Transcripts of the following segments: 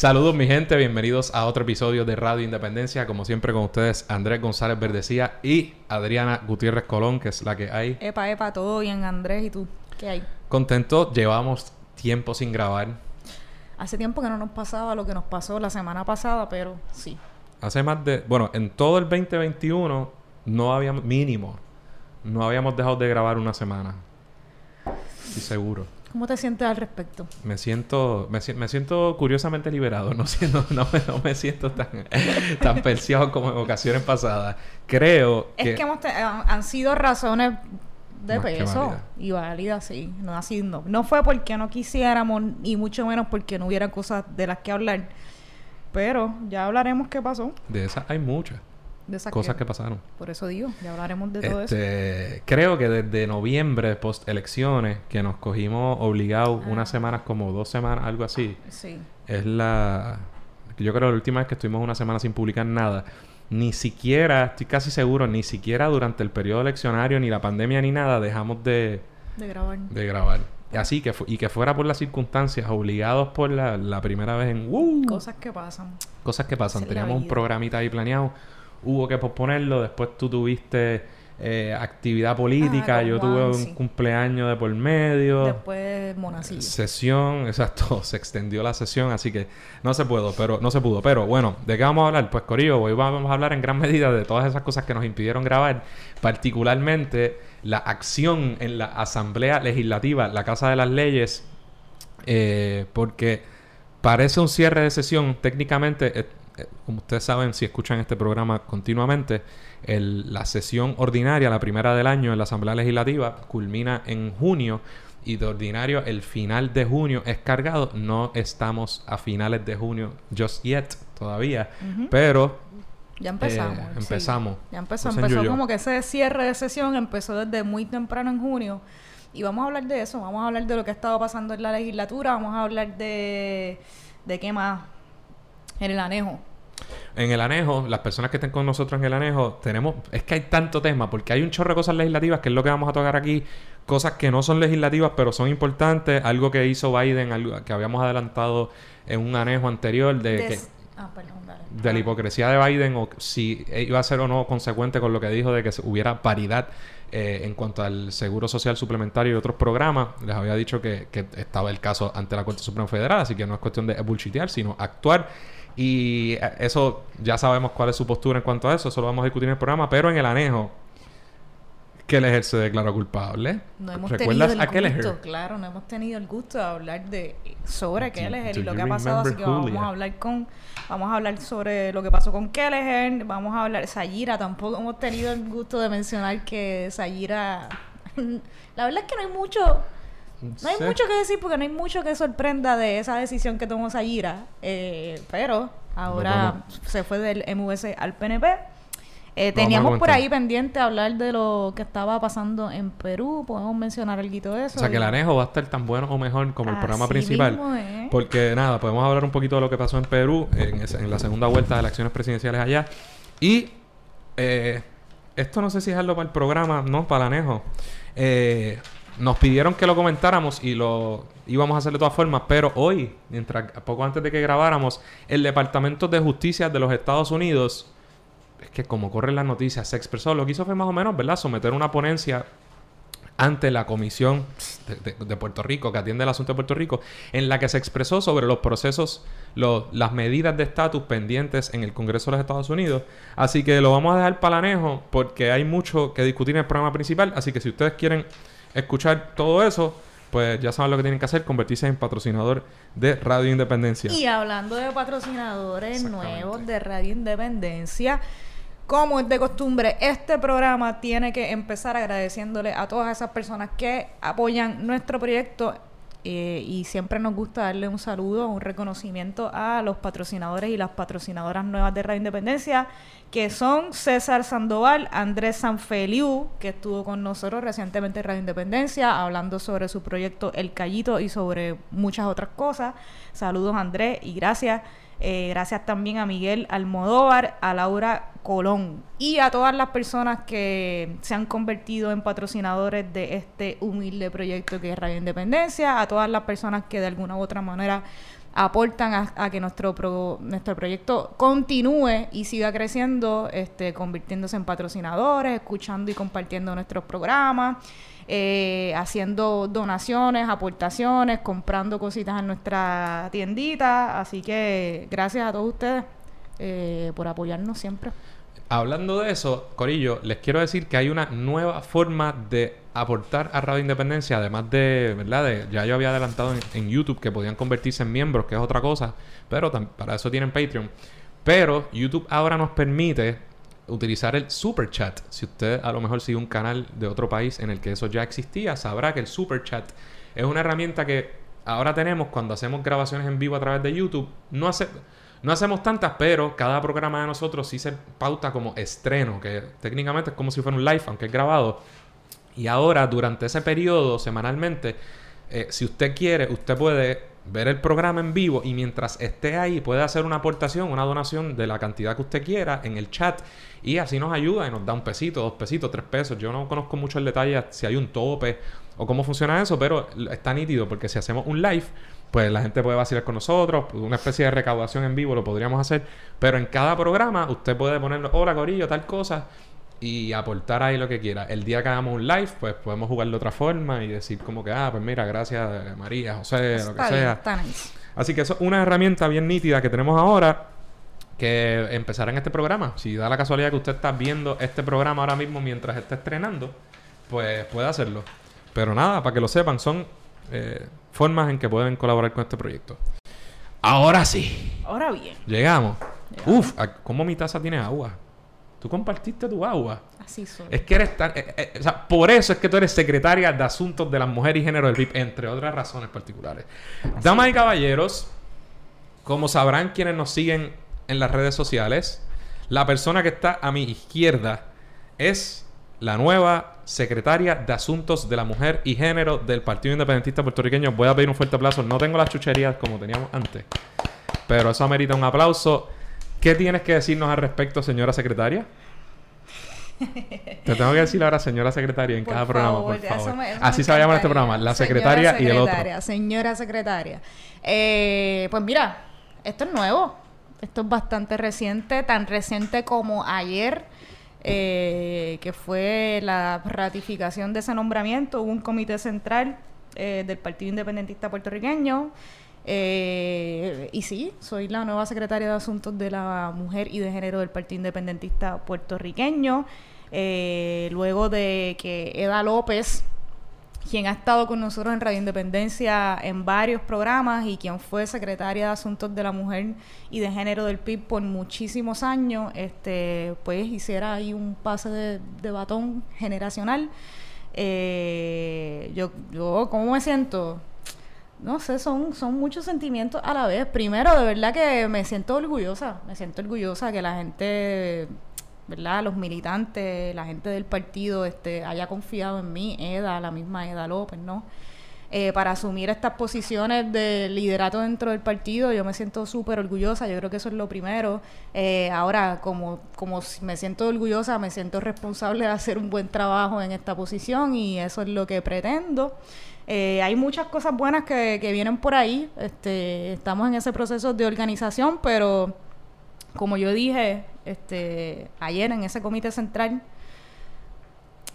Saludos mi gente, bienvenidos a otro episodio de Radio Independencia. Como siempre con ustedes Andrés González Verdecía y Adriana Gutiérrez Colón, que es la que hay. Epa, epa, todo bien Andrés, ¿y tú? ¿Qué hay? Contento, llevamos tiempo sin grabar. Hace tiempo que no nos pasaba lo que nos pasó la semana pasada, pero sí. Hace más de, bueno, en todo el 2021 no habíamos, mínimo, no habíamos dejado de grabar una semana. Sí, seguro. ¿Cómo te sientes al respecto? Me siento, me, me siento curiosamente liberado, no, siento, no, me, no me siento tan, tan perseado como en ocasiones pasadas. Creo que... Es que hemos te- han han sido razones de Más peso y válidas, sí. No, así, no, no fue porque no quisiéramos, y mucho menos porque no hubiera cosas de las que hablar. Pero ya hablaremos qué pasó. De esas hay muchas De esas cosas que pasaron. Por eso digo, ya hablaremos de todo eso. Este, creo que desde noviembre, post elecciones, que nos cogimos obligados Ah. unas semanas, como dos semanas, algo así, Sí. es la... Yo creo que la última vez que estuvimos una semana sin publicar nada, ni siquiera, estoy casi seguro, ni siquiera durante el periodo eleccionario, ni la pandemia, ni nada, dejamos de, De grabar. de grabar. Así que, y que fuera por las circunstancias, obligados por la, la primera vez en... ¡Uh! Cosas que pasan. Cosas que pasan. Teníamos un programita ahí planeado. Hubo que posponerlo. Después tú tuviste eh, actividad política. Ah, Yo Juan, tuve un sí. cumpleaños de por medio. Después Monacillo. Sesión, exacto, se extendió la sesión, así que no se pudo, pero no se pudo. Pero bueno, ¿de qué vamos a hablar? Pues Corillo, hoy vamos a hablar en gran medida de todas esas cosas que nos impidieron grabar, particularmente la acción en la Asamblea Legislativa, la Casa de las Leyes, eh, porque parece un cierre de sesión, técnicamente, eh, eh, como ustedes saben, si escuchan este programa continuamente, el- la sesión ordinaria, la primera del año en la Asamblea Legislativa, culmina en junio y de ordinario el final de junio es cargado. No estamos a finales de junio just yet todavía, pero Ya empezamos. Eh, sí. empezamos. Ya empezó. Entonces, Empezó como que ese cierre de sesión empezó desde muy temprano en junio. Y vamos a hablar de eso. Vamos a hablar de lo que ha estado pasando en la legislatura. Vamos a hablar de... ¿De qué más? En el anejo. En el anejo, las personas que estén con nosotros en el anejo, tenemos, es que hay tanto tema, porque hay un chorro de cosas legislativas, que es lo que vamos a tocar aquí, cosas que no son legislativas, pero son importantes, algo que hizo Biden, algo que habíamos adelantado en un anejo anterior de, que, Ah, perdón, dale. de la hipocresía de Biden, o si iba a ser o no consecuente con lo que dijo de que hubiera paridad eh, en cuanto al seguro social suplementario y otros programas. Les había dicho que, que estaba el caso ante la Corte Suprema Federal, así que no es cuestión de bullshitear, sino actuar. Y eh, eso ya sabemos cuál es su postura en cuanto a eso, eso lo vamos a discutir en el programa, pero en el anejo, Kelleher se declaró culpable. No hemos ¿Recuerdas tenido a el Kelleher? gusto, claro, no hemos tenido el gusto de hablar de sobre Kelleher y lo que ha pasado, así que vamos a hablar con vamos a hablar sobre lo que pasó con Kelleher, vamos a hablar Sayira, tampoco hemos tenido el gusto de mencionar que Sayira la verdad es que no hay mucho no hay mucho que decir porque no hay mucho que sorprenda de esa decisión que tomó Sayira, eh, pero ahora se fue del MVC al PNP. Eh, teníamos por ahí pendiente hablar de lo que estaba pasando en Perú. Podemos mencionar algo de eso. O sea, que el anejo va a estar tan bueno o mejor como el programa principal. mismo. Porque nada, podemos hablar un poquito de lo que pasó en Perú en la segunda vuelta de elecciones presidenciales allá. Y eh, esto no sé si es algo para el programa, no, para el anejo. Eh, nos pidieron que lo comentáramos y lo íbamos a hacer de todas formas, pero hoy, mientras poco antes de que grabáramos, el Departamento de Justicia de los Estados Unidos, es que como corren las noticias, se expresó, lo que hizo fue más o menos, ¿verdad? Someter una ponencia ante la Comisión de, Puerto Rico, que atiende el asunto de Puerto Rico, en la que se expresó sobre los procesos, las medidas de estatus pendientes en el Congreso de los Estados Unidos. Así que lo vamos a dejar para porque hay mucho que discutir en el programa principal. Así que si ustedes quieren escuchar todo eso, pues ya saben lo que tienen que hacer, convertirse en patrocinador de Radio Independencia. Y hablando de patrocinadores nuevos de Radio Independencia, como es de costumbre, este programa tiene que empezar agradeciéndole a todas esas personas que apoyan nuestro proyecto eh, y siempre nos gusta darle un saludo, un reconocimiento a los patrocinadores y las patrocinadoras nuevas de Radio Independencia, que son César Sandoval, Andrés Sanfeliu, que estuvo con nosotros recientemente en Radio Independencia, hablando sobre su proyecto El Callito y sobre muchas otras cosas. Saludos Andrés y gracias. Eh, gracias también a Miguel Almodóvar, a Laura Colón y a todas las personas que se han convertido en patrocinadores de este humilde proyecto que es Radio Independencia, a todas las personas que de alguna u otra manera aportan a, que nuestro nuestro proyecto continúe y siga creciendo, este, convirtiéndose en patrocinadores, escuchando y compartiendo nuestros programas eh, haciendo donaciones, aportaciones, comprando cositas en nuestra tiendita. Así que gracias a todos ustedes eh, por apoyarnos siempre. Hablando de eso, Corillo, les quiero decir que hay una nueva forma de aportar a Radio Independencia, además de, ¿verdad? De, ya yo había adelantado en, en, YouTube que podían convertirse en miembros, que es otra cosa, pero para eso tienen Patreon. Pero YouTube ahora nos permite utilizar el super chat. Si usted a lo mejor sigue un canal de otro país en el que eso ya existía, sabrá que el super chat es una herramienta que ahora tenemos cuando hacemos grabaciones en vivo a través de YouTube. No, hace, no hacemos tantas, pero cada programa de nosotros sí se pauta como estreno, que técnicamente es como si fuera un live, aunque es grabado. Y ahora, durante ese periodo, semanalmente, eh, si usted quiere, usted puede ver el programa en vivo y mientras esté ahí puede hacer una aportación, una donación de la cantidad que usted quiera en el chat y así nos ayuda y nos da un pesito, dos pesitos, tres pesos. Yo no conozco mucho el detalle si hay un tope o cómo funciona eso, pero está nítido porque si hacemos un live, pues la gente puede vacilar con nosotros, una especie de recaudación en vivo lo podríamos hacer, pero en cada programa usted puede poner, hola Corillo, tal cosa y aportar ahí lo que quiera. El día que hagamos un live, pues podemos jugar de otra forma y decir como que, ah, pues mira, gracias María, José, lo que sea. Así que eso es una herramienta bien nítida que tenemos ahora que empezará en este programa. Si da la casualidad que usted está viendo este programa ahora mismo mientras está estrenando, pues puede hacerlo. Pero nada, para que lo sepan, son eh, formas en que pueden colaborar con este proyecto. Ahora sí. Ahora bien. Llegamos. Uf, ¿cómo mi taza tiene agua? Tú compartiste tu agua. Así soy. Es que eres tan. Eh, eh, o sea, por eso es que tú eres secretaria de Asuntos de las Mujeres y Género del PIB, entre otras razones particulares. Damas y caballeros, como sabrán quienes nos siguen en las redes sociales, la persona que está a mi izquierda es la nueva secretaria de Asuntos de la Mujer y Género del Partido Independentista Puertorriqueño. Voy a pedir un fuerte aplauso. No tengo las chucherías como teníamos antes, pero eso amerita un aplauso. ¿Qué tienes que decirnos al respecto, señora secretaria? Te tengo que decir ahora, señora secretaria, en cada programa, por favor. Así se va a llamar este programa, la secretaria y el otro. Señora secretaria. Eh, pues mira, esto es nuevo. Esto es bastante reciente, tan reciente como ayer, eh, que fue la ratificación de ese nombramiento. Hubo un comité central eh, del Partido Independentista Puertorriqueño eh, y sí, soy la nueva secretaria de Asuntos de la Mujer y de Género del Partido Independentista puertorriqueño. Eh, luego de que Eda López, quien ha estado con nosotros en Radio Independencia en varios programas y quien fue secretaria de Asuntos de la Mujer y de Género del PIB por muchísimos años, este, pues hiciera ahí un pase de, batón generacional. Eh, yo, yo, ¿cómo me siento? no sé, son, son muchos sentimientos a la vez. Primero, de verdad que me siento orgullosa, me siento orgullosa que la gente, ¿verdad? Los militantes, la gente del partido, este, haya confiado en mí, Eda, la misma Eda López, ¿no? Eh, para asumir estas posiciones de liderato dentro del partido, yo me siento súper orgullosa, yo creo que eso es lo primero. Eh, ahora, como, como me siento orgullosa, me siento responsable de hacer un buen trabajo en esta posición y eso es lo que pretendo. Eh, hay muchas cosas buenas que, vienen por ahí. Este, estamos en ese proceso de organización, pero como yo dije este, ayer en ese comité central,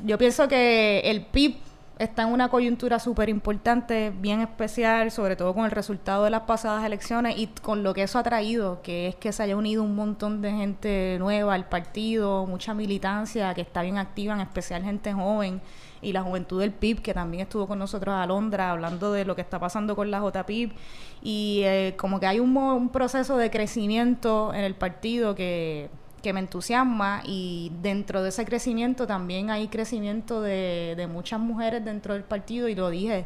yo pienso que el PIB está en una coyuntura súper importante, bien especial, sobre todo con el resultado de las pasadas elecciones y con lo que eso ha traído, que es que se haya unido un montón de gente nueva al partido, mucha militancia que está bien activa, en especial gente joven y la juventud del PIB, que también estuvo con nosotros a Londra hablando de lo que está pasando con la JPIB. Y eh, como que hay un, proceso de crecimiento en el partido que, que me entusiasma y dentro de ese crecimiento también hay crecimiento de, de muchas mujeres dentro del partido y lo dije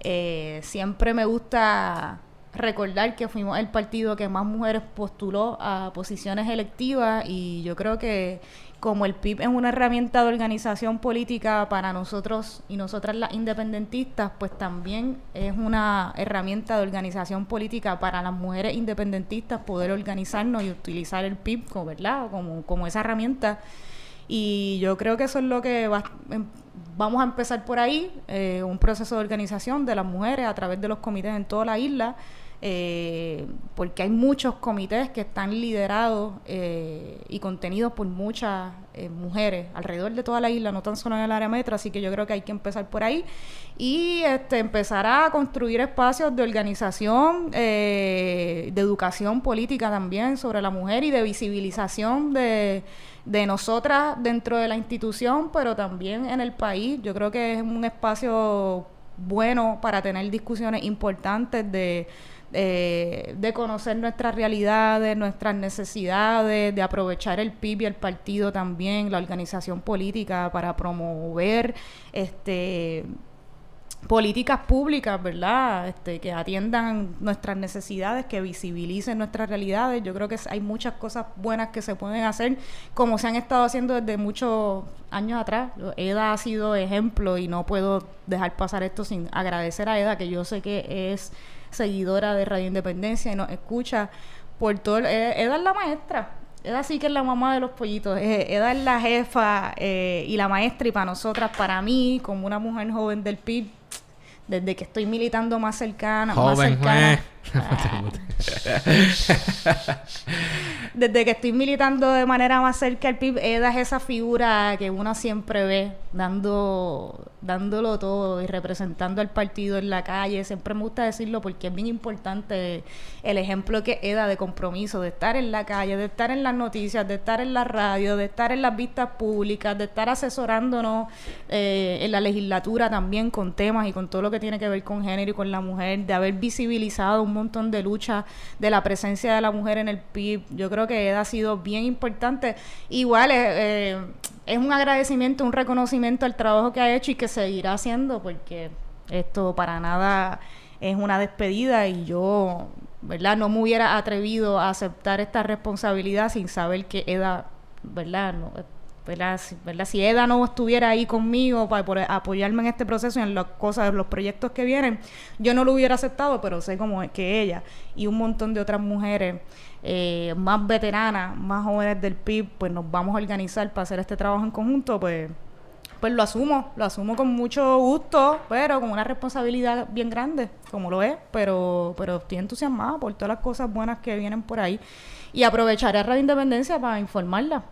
Eh, siempre me gusta recordar que fuimos el partido que más mujeres postuló a posiciones electivas y yo creo que como el PIB es una herramienta de organización política para nosotros y nosotras las independentistas, pues también es una herramienta de organización política para las mujeres independentistas poder organizarnos y utilizar el PIB como, ¿verdad? como, como esa herramienta. Y yo creo que eso es lo que va, em, vamos a empezar por ahí, eh, un proceso de organización de las mujeres a través de los comités en toda la isla eh, porque hay muchos comités que están liderados eh, y contenidos por muchas eh, mujeres alrededor de toda la isla, no tan solo en el área metro, así que yo creo que hay que empezar por ahí y este, empezar a construir espacios de organización, de educación política también sobre la mujer y de visibilización de, de nosotras dentro de la institución, pero también en el país. Yo creo que es un espacio bueno para tener discusiones importantes de eh, de conocer nuestras realidades, nuestras necesidades, de aprovechar el PIB y el partido también, la organización política para promover este políticas públicas, ¿verdad? Este, que atiendan nuestras necesidades, que visibilicen nuestras realidades. Yo creo que hay muchas cosas buenas que se pueden hacer, como se han estado haciendo desde muchos años atrás. EDA ha sido ejemplo y no puedo dejar pasar esto sin agradecer a EDA, que yo sé que es seguidora de Radio Independencia y nos escucha por todo. Eh, Eda es la maestra. Eda sí que es la mamá de los pollitos. Eh, Eda es la jefa eh, y la maestra. Y para nosotras, para mí, como una mujer joven del PIB, desde que estoy militando más cercana, más cercana. desde que estoy militando de manera más cerca al PIB, Eda es esa figura que uno siempre ve dando dándolo todo y representando al partido en la calle. Siempre me gusta decirlo porque es bien importante el ejemplo que Eda de compromiso, de estar en la calle, de estar en las noticias, de estar en la radio, de estar en las vistas públicas, de estar asesorándonos eh, en la legislatura también con temas y con todo lo que tiene que ver con género y con la mujer, de haber visibilizado un montón de luchas de la presencia de la mujer en el PIB. Yo creo que Eda ha sido bien importante. Igual, eh, eh es un agradecimiento, un reconocimiento al trabajo que ha hecho y que seguirá haciendo, porque esto para nada es una despedida y yo, ¿verdad? No me hubiera atrevido a aceptar esta responsabilidad sin saber que Eda, ¿verdad? No, ¿verdad? Si, ¿verdad? Eda no estuviera ahí conmigo para, apoyarme en este proceso y en las cosas, los proyectos que vienen, yo no lo hubiera aceptado, pero sé como que ella y un montón de otras mujeres eh, más veteranas, más jóvenes del PIB, pues nos vamos a organizar para hacer este trabajo en conjunto, pues pues lo asumo, lo asumo con mucho gusto, pero con una responsabilidad bien grande, como lo es, pero, pero estoy entusiasmada por todas las cosas buenas que vienen por ahí y aprovecharé a Radio Independencia para informarla.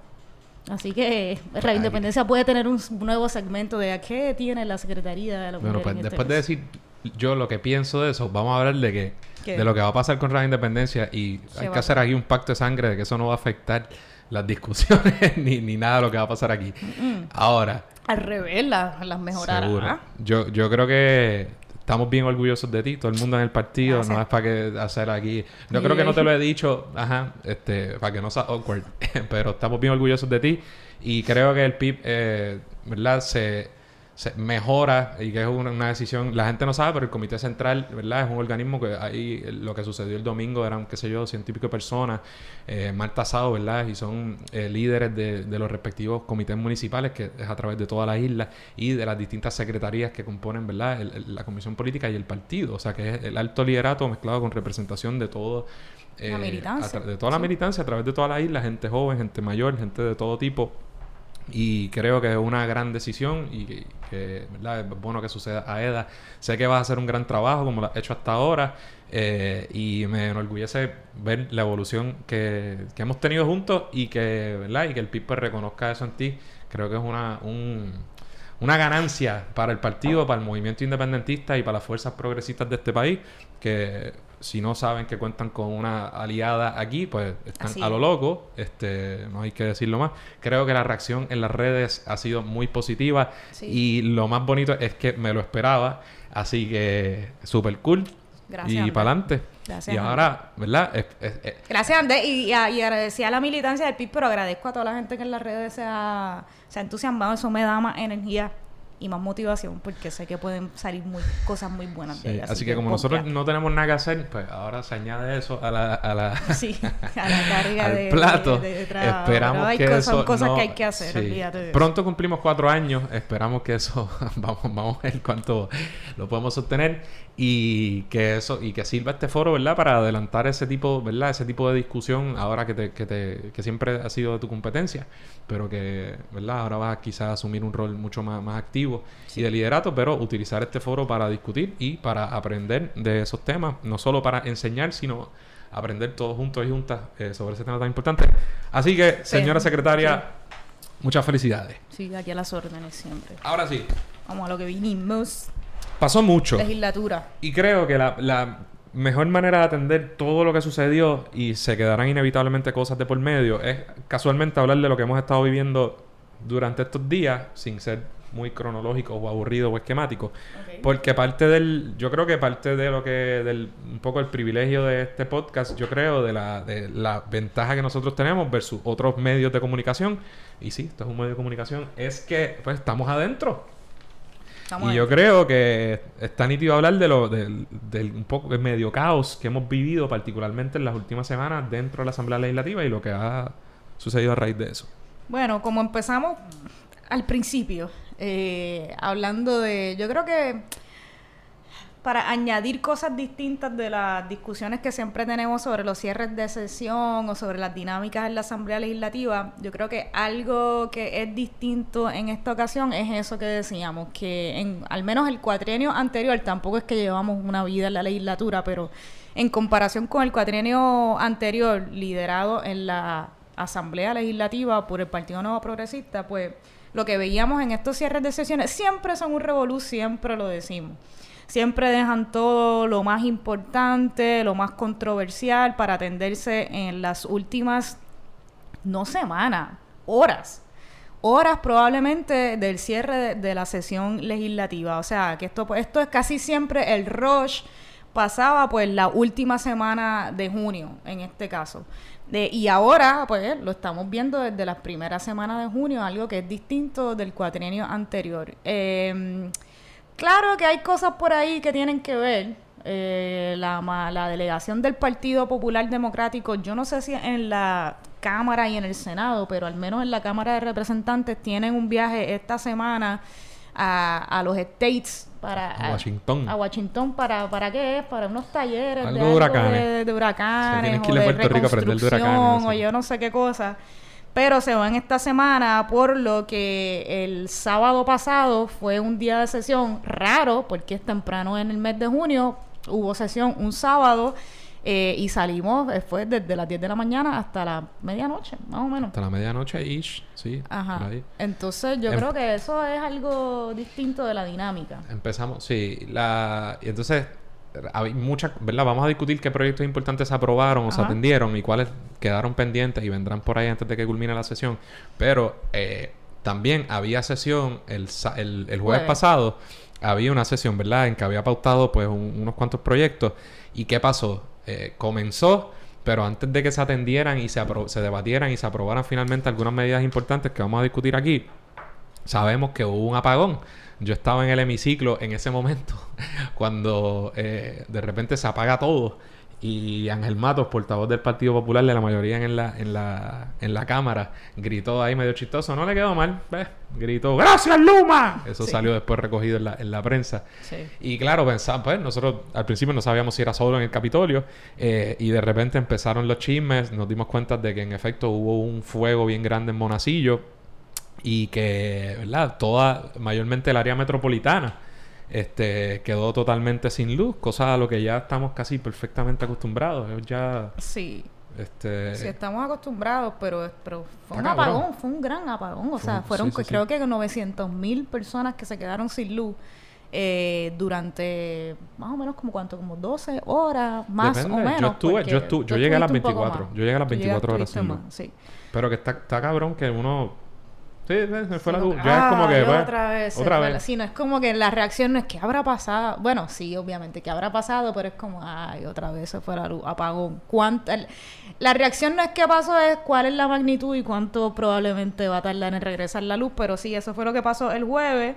Así que Radio Independencia puede tener un nuevo segmento de qué tiene la Secretaría de la Bueno, pues este después de decir yo lo que pienso de eso, vamos a hablar de que de lo que va a pasar con Radio Independencia y hay que hacer aquí un pacto de sangre de que eso no va a afectar las discusiones ni, ni nada de lo que va a pasar aquí. Ahora. Al revés, las mejorará. Yo, yo creo que estamos bien orgullosos de ti, todo el mundo en el partido, no es para que hacer aquí. Yo creo que no te lo he dicho, ajá, este, para que no sea awkward, pero estamos bien orgullosos de ti y creo que el PIB, eh, ¿verdad? Se se mejora y que es una, decisión, la gente no sabe, pero el Comité Central, ¿verdad? Es un organismo que ahí lo que sucedió el domingo eran, qué sé yo, pico personas, eh, mal tasado, ¿verdad? Y son eh, líderes de, los respectivos comités municipales, que es a través de toda la isla y de las distintas secretarías que componen, ¿verdad? la Comisión Política y el partido, o sea, que es el alto liderato mezclado con representación de todo. Eh, de toda la militancia a través de toda la isla, gente joven, gente mayor, gente de todo tipo. Y creo que es una gran decisión y que, es bueno que suceda a EDA. Sé que vas a hacer un gran trabajo como lo has hecho hasta ahora eh, y me enorgullece ver la evolución que, hemos tenido juntos y que, ¿verdad? y que el PIB pues reconozca eso en ti. Creo que es una, una ganancia para el partido, para el movimiento independentista y para las fuerzas progresistas de este país que si no saben que cuentan con una aliada aquí, pues están a lo loco, este, no hay que decirlo más. Creo que la reacción en las redes ha sido muy positiva y lo más bonito es que me lo esperaba, así que súper cool. Gracias. Y para adelante. Gracias. Y ahora, ¿verdad? Gracias, Andrés. Y, y, agradecía a la militancia del PIB, pero agradezco a toda la gente que en las redes se ha, se ha entusiasmado. Eso me da más energía y más motivación porque sé que pueden salir muy, cosas muy buenas de. Así, que como nosotros no tenemos nada que hacer, pues ahora se añade eso a la, a la Sí, a la carga al de, plato. de- de trabajo. esperamos hay que cosas, eso son cosas no- que hay que hacer, sí. eso. Pronto cumplimos cuatro años. Esperamos que eso vamos, vamos a ver cuánto lo podemos sostener y que eso y que sirva este foro, ¿verdad? Para adelantar ese tipo, ¿verdad? Ese tipo de discusión ahora que te, que te que siempre ha sido de tu competencia, pero que, ¿verdad? Ahora vas a quizás asumir un rol mucho más, más activo y de liderato, pero utilizar este foro para discutir y para aprender de esos temas, no solo para enseñar, sino aprender todos juntos y juntas eh, sobre ese tema tan importante. Así que, señora Sí. secretaria, muchas felicidades. Sí, aquí a las órdenes siempre. Ahora sí, Vamos a lo que vinimos. pasó mucho. Legislatura. Y creo que la, la mejor manera de atender todo lo que sucedió y se quedarán inevitablemente cosas de por medio es casualmente hablar de lo que hemos estado viviendo durante estos días sin ser muy cronológico o aburrido o esquemático. Porque parte del, yo creo que parte de lo que, del, un poco el privilegio de este podcast, yo creo, de la, de la ventaja que nosotros tenemos versus otros medios de comunicación, y sí, esto es un medio de comunicación, es que pues estamos adentro. Estamos Y yo creo que está nítido hablar de lo del, del un poco el medio caos que hemos vivido, particularmente en las últimas semanas dentro de la Asamblea Legislativa y lo que ha sucedido a raíz de eso. Bueno, como empezamos al principio, eh, hablando de, yo creo que para añadir cosas distintas de las discusiones que siempre tenemos sobre los cierres de sesión o sobre las dinámicas en la Asamblea Legislativa, yo creo que algo que es distinto en esta ocasión es eso que decíamos, que en al menos el cuatrienio anterior, tampoco es que llevamos una vida en la legislatura, pero en comparación con el cuatrienio anterior, liderado en la Asamblea Legislativa por el Partido Nuevo Progresista, pues lo que veíamos en estos cierres de sesiones siempre son un revolú, siempre lo decimos. Siempre dejan todo lo más importante, lo más controversial para atenderse en las últimas, no semanas, horas. Horas probablemente del cierre de, la sesión legislativa. O sea, que esto, esto es casi siempre el rush pasaba pues la última semana de junio, en este caso. Y ahora, pues, lo estamos viendo desde las primeras semanas de junio, algo que es distinto del cuatrienio anterior. Eh, claro que hay cosas por ahí que tienen que ver. Eh, la, la delegación del Partido Popular Democrático, yo no sé si en la Cámara y en el Senado, pero al menos en la Cámara de Representantes tienen un viaje esta semana a, a los States para A Washington. a Washington para para qué es para unos talleres Algo de, huracanes. de, de huracanes O sea, de Rico huracanes, reconstrucción, no o yo no sé qué cosa pero se van esta semana por lo que el sábado pasado fue un día de sesión raro porque es temprano en el mes de junio hubo sesión un sábado eh, y salimos eh, fue desde las 10 de la mañana hasta la medianoche más o menos Hasta la medianoche, ish, sí. Ajá. Entonces yo Em- creo que eso es algo distinto de la dinámica. Empezamos, sí. La, y entonces, hay muchas, ¿verdad? Vamos a discutir qué proyectos importantes se aprobaron o se atendieron y cuáles quedaron pendientes y vendrán por ahí antes de que culmine la sesión. Pero eh, también había sesión el, el, el jueves pasado. Había una sesión, ¿verdad? En que había pautado pues un- unos cuantos proyectos. ¿Y qué pasó? Eh, comenzó, pero antes de que se atendieran y se, se debatieran y se aprobaran finalmente algunas medidas importantes que vamos a discutir aquí, sabemos que hubo un apagón. Yo estaba en el hemiciclo en ese momento, cuando eh, de repente se apaga todo. Y Ángel Matos, portavoz del Partido Popular de la mayoría en la, en la, en la Cámara, gritó ahí medio chistoso. No le quedó mal, ¿ves? Gritó, ¡Gracias, Luma! Eso Sí. salió después recogido en la, en la prensa. Sí. Y claro, pensamos, pues nosotros al principio no sabíamos si era solo en el Capitolio eh, y de repente empezaron los chismes, nos dimos cuenta de que en efecto hubo un fuego bien grande en Monacillo y que, ¿verdad? Toda, mayormente el área metropolitana este, quedó totalmente sin luz, cosa a lo que ya estamos casi perfectamente acostumbrados. Ya, Sí. este... Sí, estamos acostumbrados, pero, pero fue un cabrón. apagón, fue un gran apagón. O Fue sea, fueron sí, sí, sí. creo que 900 mil personas que se quedaron sin luz eh, durante más o menos como cuánto, como 12 horas, más Depende. o Yo menos. estuve- porque yo estuve- yo llegué a las estuviste un poco 24, más. yo llegué a las Tú 24 horas más, sí. Pero que está, está cabrón que uno... Sí, se fue la luz. Ya es como que... Ay, pues, otra vez. se Otra fue vez. la- Sí, no es como que la reacción no es que habrá pasado. Bueno, sí, obviamente que habrá pasado, pero es como, ay, otra vez se fue la luz, apagón. ¿Cuánta? La reacción no es qué pasó, es cuál es la magnitud y cuánto probablemente va a tardar en regresar la luz. Pero sí, eso fue lo que pasó el jueves.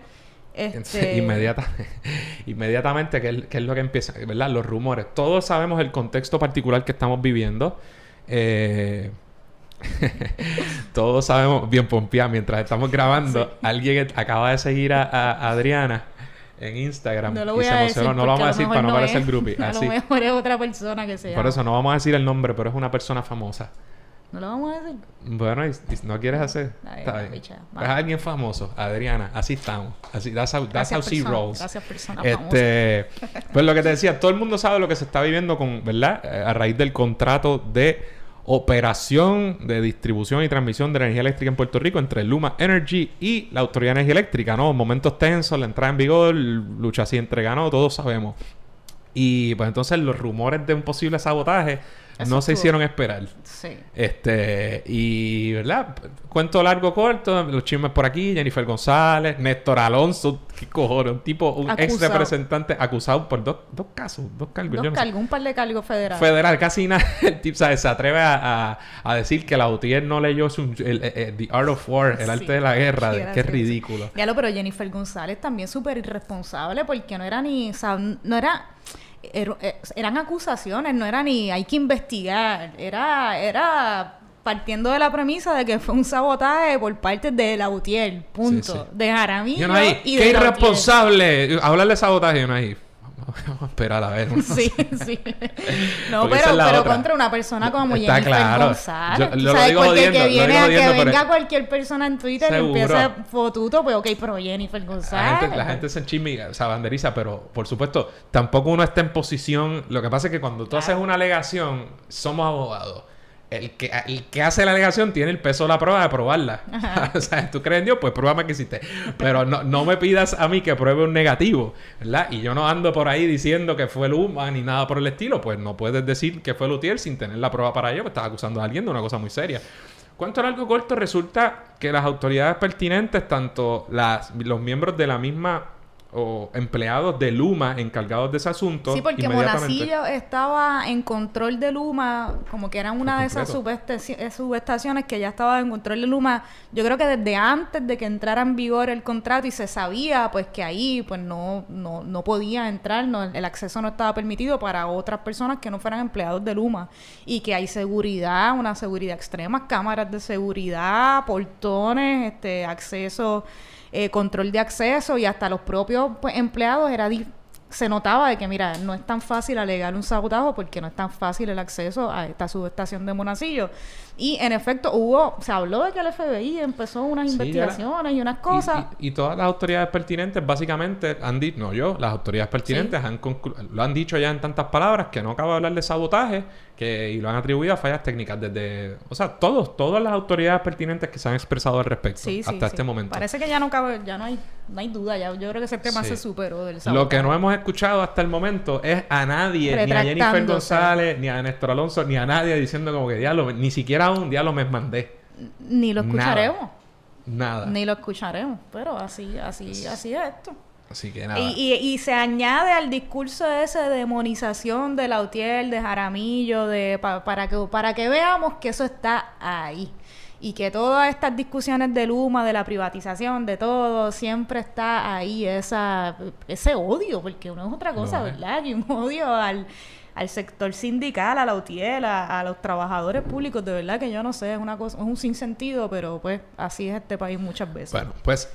Este... Inmediata, inmediatamente, ¿qué es, qué es lo que empieza? ¿Verdad? Los rumores. Todos sabemos el contexto particular que estamos viviendo. Eh, Todos sabemos, bien pompeado, mientras estamos grabando, alguien acaba de seguir a, a Adriana en Instagram No lo voy y se a decir No lo vamos a decir para no parecer groupie. A Así. lo mejor es otra persona que se llama. Por eso no vamos a decir el nombre, pero es una persona famosa. ¿No lo vamos a decir? Bueno, y, y no quieres hacer. Ay, Está no, bien. bicha, Es vale. alguien famoso, Adriana. Así estamos. Así, that's how, that's how Gracias, she rolls. Gracias, persona famosa. Este, pues lo que te decía, todo el mundo sabe lo que se está viviendo con, ¿verdad? Eh, A raíz del contrato de operación de distribución y transmisión de energía eléctrica en Puerto Rico entre Luma Energy y la Autoridad de Energía Eléctrica, ¿no? Momentos tensos, la entrada en vigor, lucha así entre ganó, todos sabemos. Y pues entonces los rumores de un posible sabotaje Eso no se hicieron esperar. Sí. Este, y, ¿verdad? Cuento largo, corto, los chismes por aquí, Jennifer González, Néstor Alonso, qué cojones, un tipo, un ex Acusado. representante acusado por dos, dos casos, dos cargos. Dos no cargos, un par de cargos federales. Federal, casi nada. El tipo, ¿sabes? Se atreve a, a- a decir que la UTIER no leyó su, el, eh, eh, The Art of War, el Sí. arte de la guerra. Sí, qué ridículo. Ya lo, pero Jennifer González también súper irresponsable porque no era ni, o sea, no era, er- eh, eran acusaciones, no era ni hay que investigar, era, era partiendo de la premisa de que fue un sabotaje por parte de la UTIER, punto, Sí, sí. de Jaramillo Y uno ahí, y qué de la UTIER. irresponsable. Hablar de sabotaje ahí. Vamos a esperar a ver. Sí, sí. No, Porque pero, es la pero otra. contra una persona como Está Jennifer claro. González. Yo lo sabes, digo porque jodiendo, que lo viene digo a jodiendo, que pero- venga cualquier persona en Twitter Seguro. y empiece fotuto, pues ok, pero Jennifer La González. gente, la gente se enchimiga, se banderiza, pero por supuesto, tampoco uno está en posición. Lo que pasa es que cuando tú haces una alegación, somos abogados. El que, el que hace la alegación tiene el peso de la prueba de probarla. o sea, tú crees en Dios, pues pruébame que hiciste. Pero no, no me pidas a mí que pruebe un negativo, ¿verdad? Y yo no ando por ahí diciendo que fue Luma ni nada por el estilo. Pues no puedes decir que fue Lutier sin tener la prueba para ello, pues estás acusando a alguien de una cosa muy seria. Cuanto largo corto, resulta que las autoridades pertinentes, tanto las, los miembros de la misma o empleados de Luma encargados de ese asunto, Sí, porque Monacillo estaba en control de Luma, como que eran una de esas eh, subestaciones que ya estaba en control de Luma. Yo creo que desde antes de que entrara en vigor el contrato y se sabía pues que ahí pues no, no, no podía entrar, no, el acceso no estaba permitido para otras personas que no fueran empleados de Luma y que hay seguridad, una seguridad extrema, cámaras de seguridad, portones, este acceso eh, control de acceso y hasta los propios pues, empleados era se notaba de que mira no es tan fácil alegar un sabotaje porque no es tan fácil el acceso a esta subestación de Monacillo y en efecto hubo se habló de que el FBI empezó unas Sí, ya la- investigaciones y unas cosas Y, y todas las autoridades pertinentes básicamente han dicho, no yo, las autoridades pertinentes han conclu- lo han dicho ya en tantas palabras que no acaba de hablar de sabotaje que, y lo han atribuido a fallas técnicas desde, o sea, todos, todas las autoridades pertinentes que se han expresado al respecto sí, hasta este momento. parece que ya no cabe ya no hay no hay duda ya yo creo que ese tema se superó del Lo sabotaje. que no hemos escuchado hasta el momento es a nadie, ni a Jennifer. González, ni a Néstor Alonso, ni a nadie diciendo como que diablo, ni siquiera un diablo me mandé. ni lo escucharemos Nada. ni lo escucharemos pero así así así es esto Así que nada. Y, y, y se añade al discurso ese de demonización de Lautier, de Jaramillo, de pa- para que para que veamos que eso está ahí y que todas estas discusiones de Luma, de la privatización, de todo, siempre está ahí esa ese odio, porque uno es otra cosa, Lo. ¿verdad? Y un odio al al sector sindical, a la UTIEL, a, a los trabajadores públicos, de verdad que yo no sé, es una cosa, es un sinsentido, pero pues así es este país muchas veces. Bueno, pues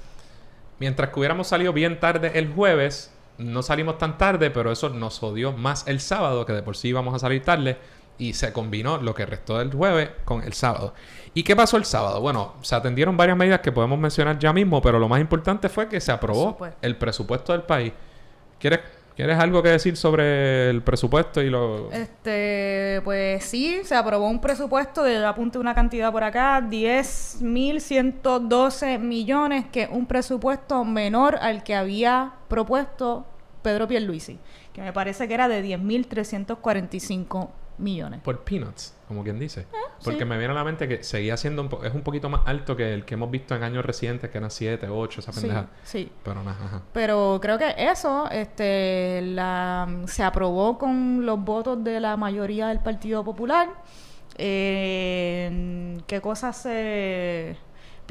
mientras que hubiéramos salido bien tarde el jueves, no salimos tan tarde, pero eso nos jodió más el sábado, que de por sí íbamos a salir tarde, y se combinó lo que restó del jueves con el sábado. ¿Y qué pasó el sábado? Bueno, se atendieron varias medidas que podemos mencionar ya mismo, pero lo más importante fue que se aprobó el presupuesto del país. ¿Quieres, ¿Quieres algo que decir sobre el presupuesto y lo... Este, pues sí, se aprobó un presupuesto de, apunte una cantidad por acá, 10.112 millones, que es un presupuesto menor al que había propuesto Pedro Pierluisi, que me parece que era de 10.345 millones. Por peanuts, como quien dice. Porque sí. me viene a la mente que seguía siendo un po- es un poquito más alto que el que hemos visto en años recientes, que eran 7, 8, esa Sí, pendeja. sí. Pero nada, ajá. Pero creo que eso este, la, se aprobó con los votos de la mayoría del Partido Popular. Eh, ¿Qué cosas se...?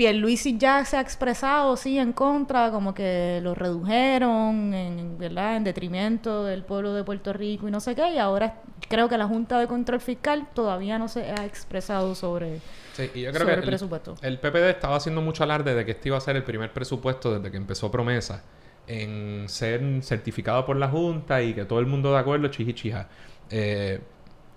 Pierluisi ya se ha expresado, sí, en contra, como que lo redujeron, en, ¿verdad? En detrimento del pueblo de Puerto Rico y no sé qué. Y ahora creo que la Junta de Control Fiscal todavía no se ha expresado sobre, Sí, y yo creo sobre que el presupuesto. El PPD estaba haciendo mucho alarde de que este iba a ser el primer presupuesto desde que empezó Promesa en ser certificado por la Junta y que todo el mundo de acuerdo, chijichija. Eh,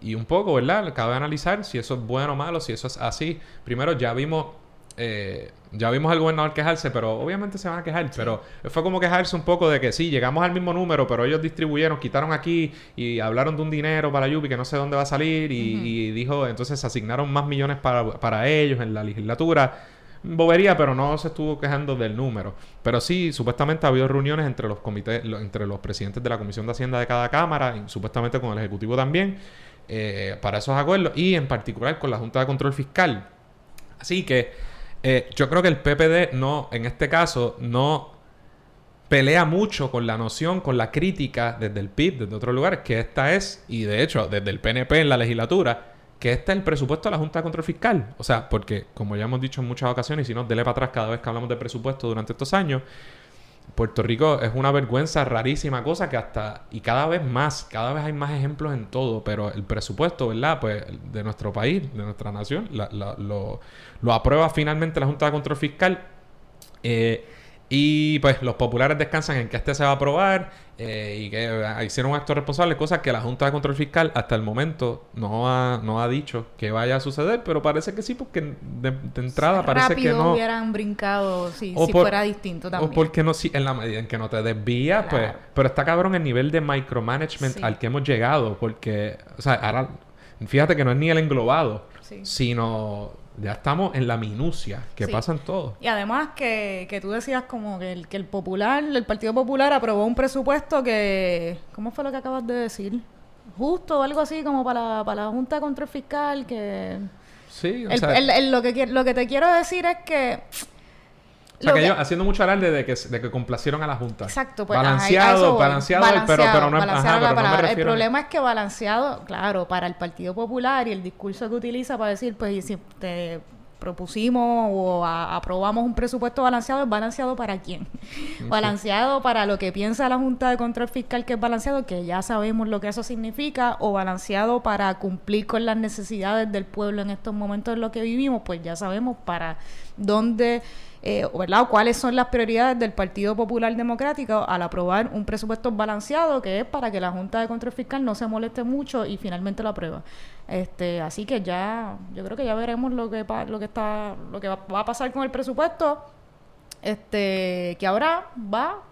y un poco, ¿verdad? Cabe analizar si eso es bueno o malo, si eso es así. Primero, ya vimos eh, ya vimos al gobernador quejarse, pero obviamente se van a quejar. Pero fue como quejarse un poco de que sí, llegamos al mismo número, pero ellos distribuyeron, quitaron aquí y hablaron de un dinero para Yupi que no sé dónde va a salir. Y, y dijo, entonces asignaron más millones para, para ellos en la legislatura. Bobería, pero no se estuvo quejando del número. Pero sí, supuestamente ha habido reuniones entre los comités, lo- entre los presidentes de la Comisión de Hacienda de cada Cámara, y supuestamente con el Ejecutivo también, eh, para esos acuerdos, y en particular con la Junta de Control Fiscal. Así que eh, yo creo que el PPD no, en este caso, no pelea mucho con la noción, con la crítica desde el PIB, desde otros lugares, que esta es, y de hecho desde el PNP en la legislatura, que este es el presupuesto de la Junta de Control Fiscal. O sea, porque como ya hemos dicho en muchas ocasiones, y si no, dele para atrás cada vez que hablamos de presupuesto durante estos años, Puerto Rico es una vergüenza rarísima cosa que hasta, y cada vez más, cada vez hay más ejemplos en todo, pero el presupuesto, ¿verdad? Pues de nuestro país, de nuestra nación, lo, lo aprueba finalmente la Junta de Control Fiscal. eh, y pues los populares descansan en que este se va a aprobar eh, y que eh, hicieron un acto responsable, cosas que la Junta de Control Fiscal hasta el momento no ha, no ha dicho que vaya a suceder, pero parece que sí, porque de, de entrada parece que no. hubieran brincado si, O si por- fuera distinto también. O porque no, si, en la medida en que no te desvías, pues. Pero está cabrón el nivel de micromanagement Sí. al que hemos llegado, porque, o sea, ahora, fíjate que no es ni el englobado, Sí. sino ya estamos en la minucia que Sí. pasan todo. Y además que, que tú decías como que el, que el Popular, el Partido Popular aprobó un presupuesto que... ¿Cómo fue lo que acabas de decir? Justo o algo así como para, para la Junta de Control Fiscal que... Sí, o El- sea, el- el- lo, que lo que te quiero decir es que... sea, que que- ellos haciendo mucho alarde de que, de que complacieron a la Junta. Exacto, pues balanceado, voy. balanceado, pero, pero no, balanceado ajá, pero no me. El a- problema es que balanceado, claro, para el Partido Popular y el discurso que utiliza para decir, pues, y si te propusimos o a- aprobamos un presupuesto balanceado, ¿es balanceado para quién? Balanceado para lo que piensa la Junta de Control Fiscal que es balanceado, que ya sabemos lo que eso significa, o balanceado para cumplir con las necesidades del pueblo en estos momentos en los que vivimos, pues ya sabemos para dónde eh, ¿verdad? Cuáles son las prioridades del Partido Popular Democrático al aprobar un presupuesto balanceado que es para que la Junta de Control Fiscal no se moleste mucho y finalmente lo aprueba. Este, así que ya, yo creo que ya veremos lo que lo que está, lo que va, a pasar con el presupuesto. Este, que ahora va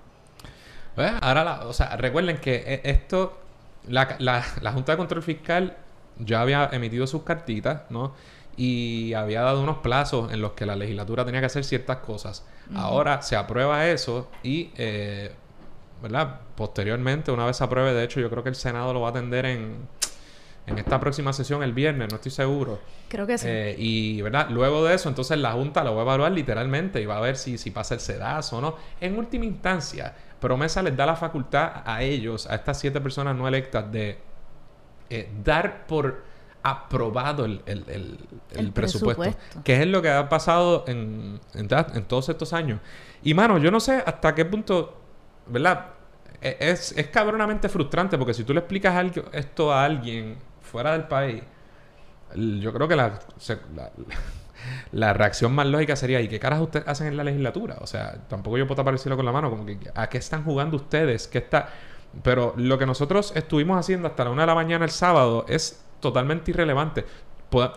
Pues, Ahora, la- o sea, recuerden que eh, esto, la, la, la Junta de Control Fiscal ya había emitido sus cartitas, ¿no? Y había dado unos plazos en los que la legislatura tenía que hacer ciertas cosas. Ahora se aprueba eso y, eh, ¿verdad? Posteriormente, una vez se apruebe, de hecho, yo creo que el Senado lo va a atender en, en esta próxima sesión el viernes, no estoy seguro. creo que sí. Eh, y, ¿verdad? Luego de eso, entonces la Junta lo va a evaluar literalmente y va a ver si, si pasa el sedazo o no. En última instancia, Promesa les da la facultad a ellos, a estas siete personas no electas, de eh, dar por aprobado el, el- el- presupuesto. presupuesto. Que es lo que ha pasado en, en, todos estos años. Y, mano, yo no sé hasta qué punto, ¿verdad? E- Es, es cabronamente frustrante porque si tú le explicas algo- esto a alguien fuera del país, yo creo que la, se- la, la reacción más lógica sería ¿y qué caras ustedes hacen en la legislatura? O sea, tampoco yo puedo tapar el cielo con la mano, como que ¿a qué están jugando ustedes? ¿Qué está...? Pero lo que nosotros estuvimos haciendo hasta la una de la mañana el sábado es totalmente irrelevante.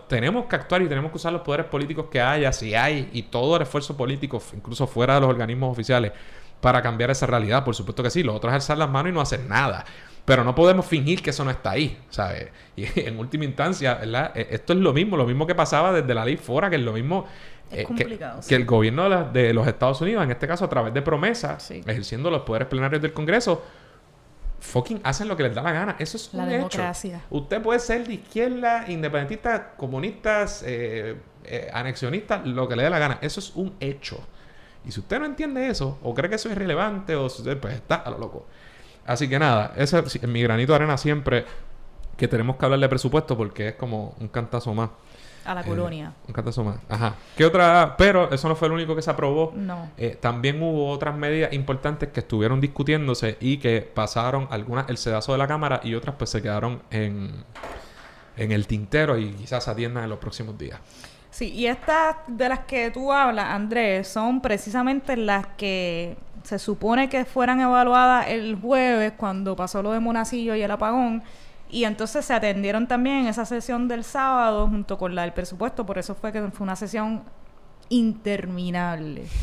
Tenemos que actuar y tenemos que usar los poderes políticos que haya, si hay, y todo el esfuerzo político, incluso fuera de los organismos oficiales, para cambiar esa realidad. Por supuesto que sí, lo otro es alzar las manos y no hacer nada. Pero no podemos fingir que eso no está ahí, ¿sabes? Y en última instancia, ¿verdad? E- Esto es lo mismo, lo mismo que pasaba desde la ley fora, que es lo mismo Es eh, que- el gobierno de, la- de los Estados Unidos, en este caso a través de promesas, Sí. ejerciendo los poderes plenarios del Congreso, fucking hacen lo que les da la gana. Eso es La un democracia. hecho. Usted puede ser de izquierda, independentista, comunistas, eh, eh, anexionista, lo que le dé la gana. Eso es un hecho. Y si usted no entiende eso, o cree que eso es irrelevante, o pues está a lo loco. Así que nada, ese es mi granito de arena siempre que tenemos que hablar de presupuesto porque es como un cantazo más. A la Eh, colonia. un cantazo más. Ajá. ¿Qué otra? Pero eso no fue el único que se aprobó. No. Eh, también hubo otras medidas importantes que estuvieron discutiéndose y que pasaron algunas el sedazo de la Cámara y otras pues se quedaron en, en el tintero y quizás se atiendan en los próximos días. Sí, y estas de las que tú hablas, Andrés, son precisamente las que se supone que fueran evaluadas el jueves cuando pasó lo de Monacillo y el apagón. Y entonces se atendieron también en esa sesión del sábado junto con la del presupuesto. Por eso fue que fue una sesión interminable.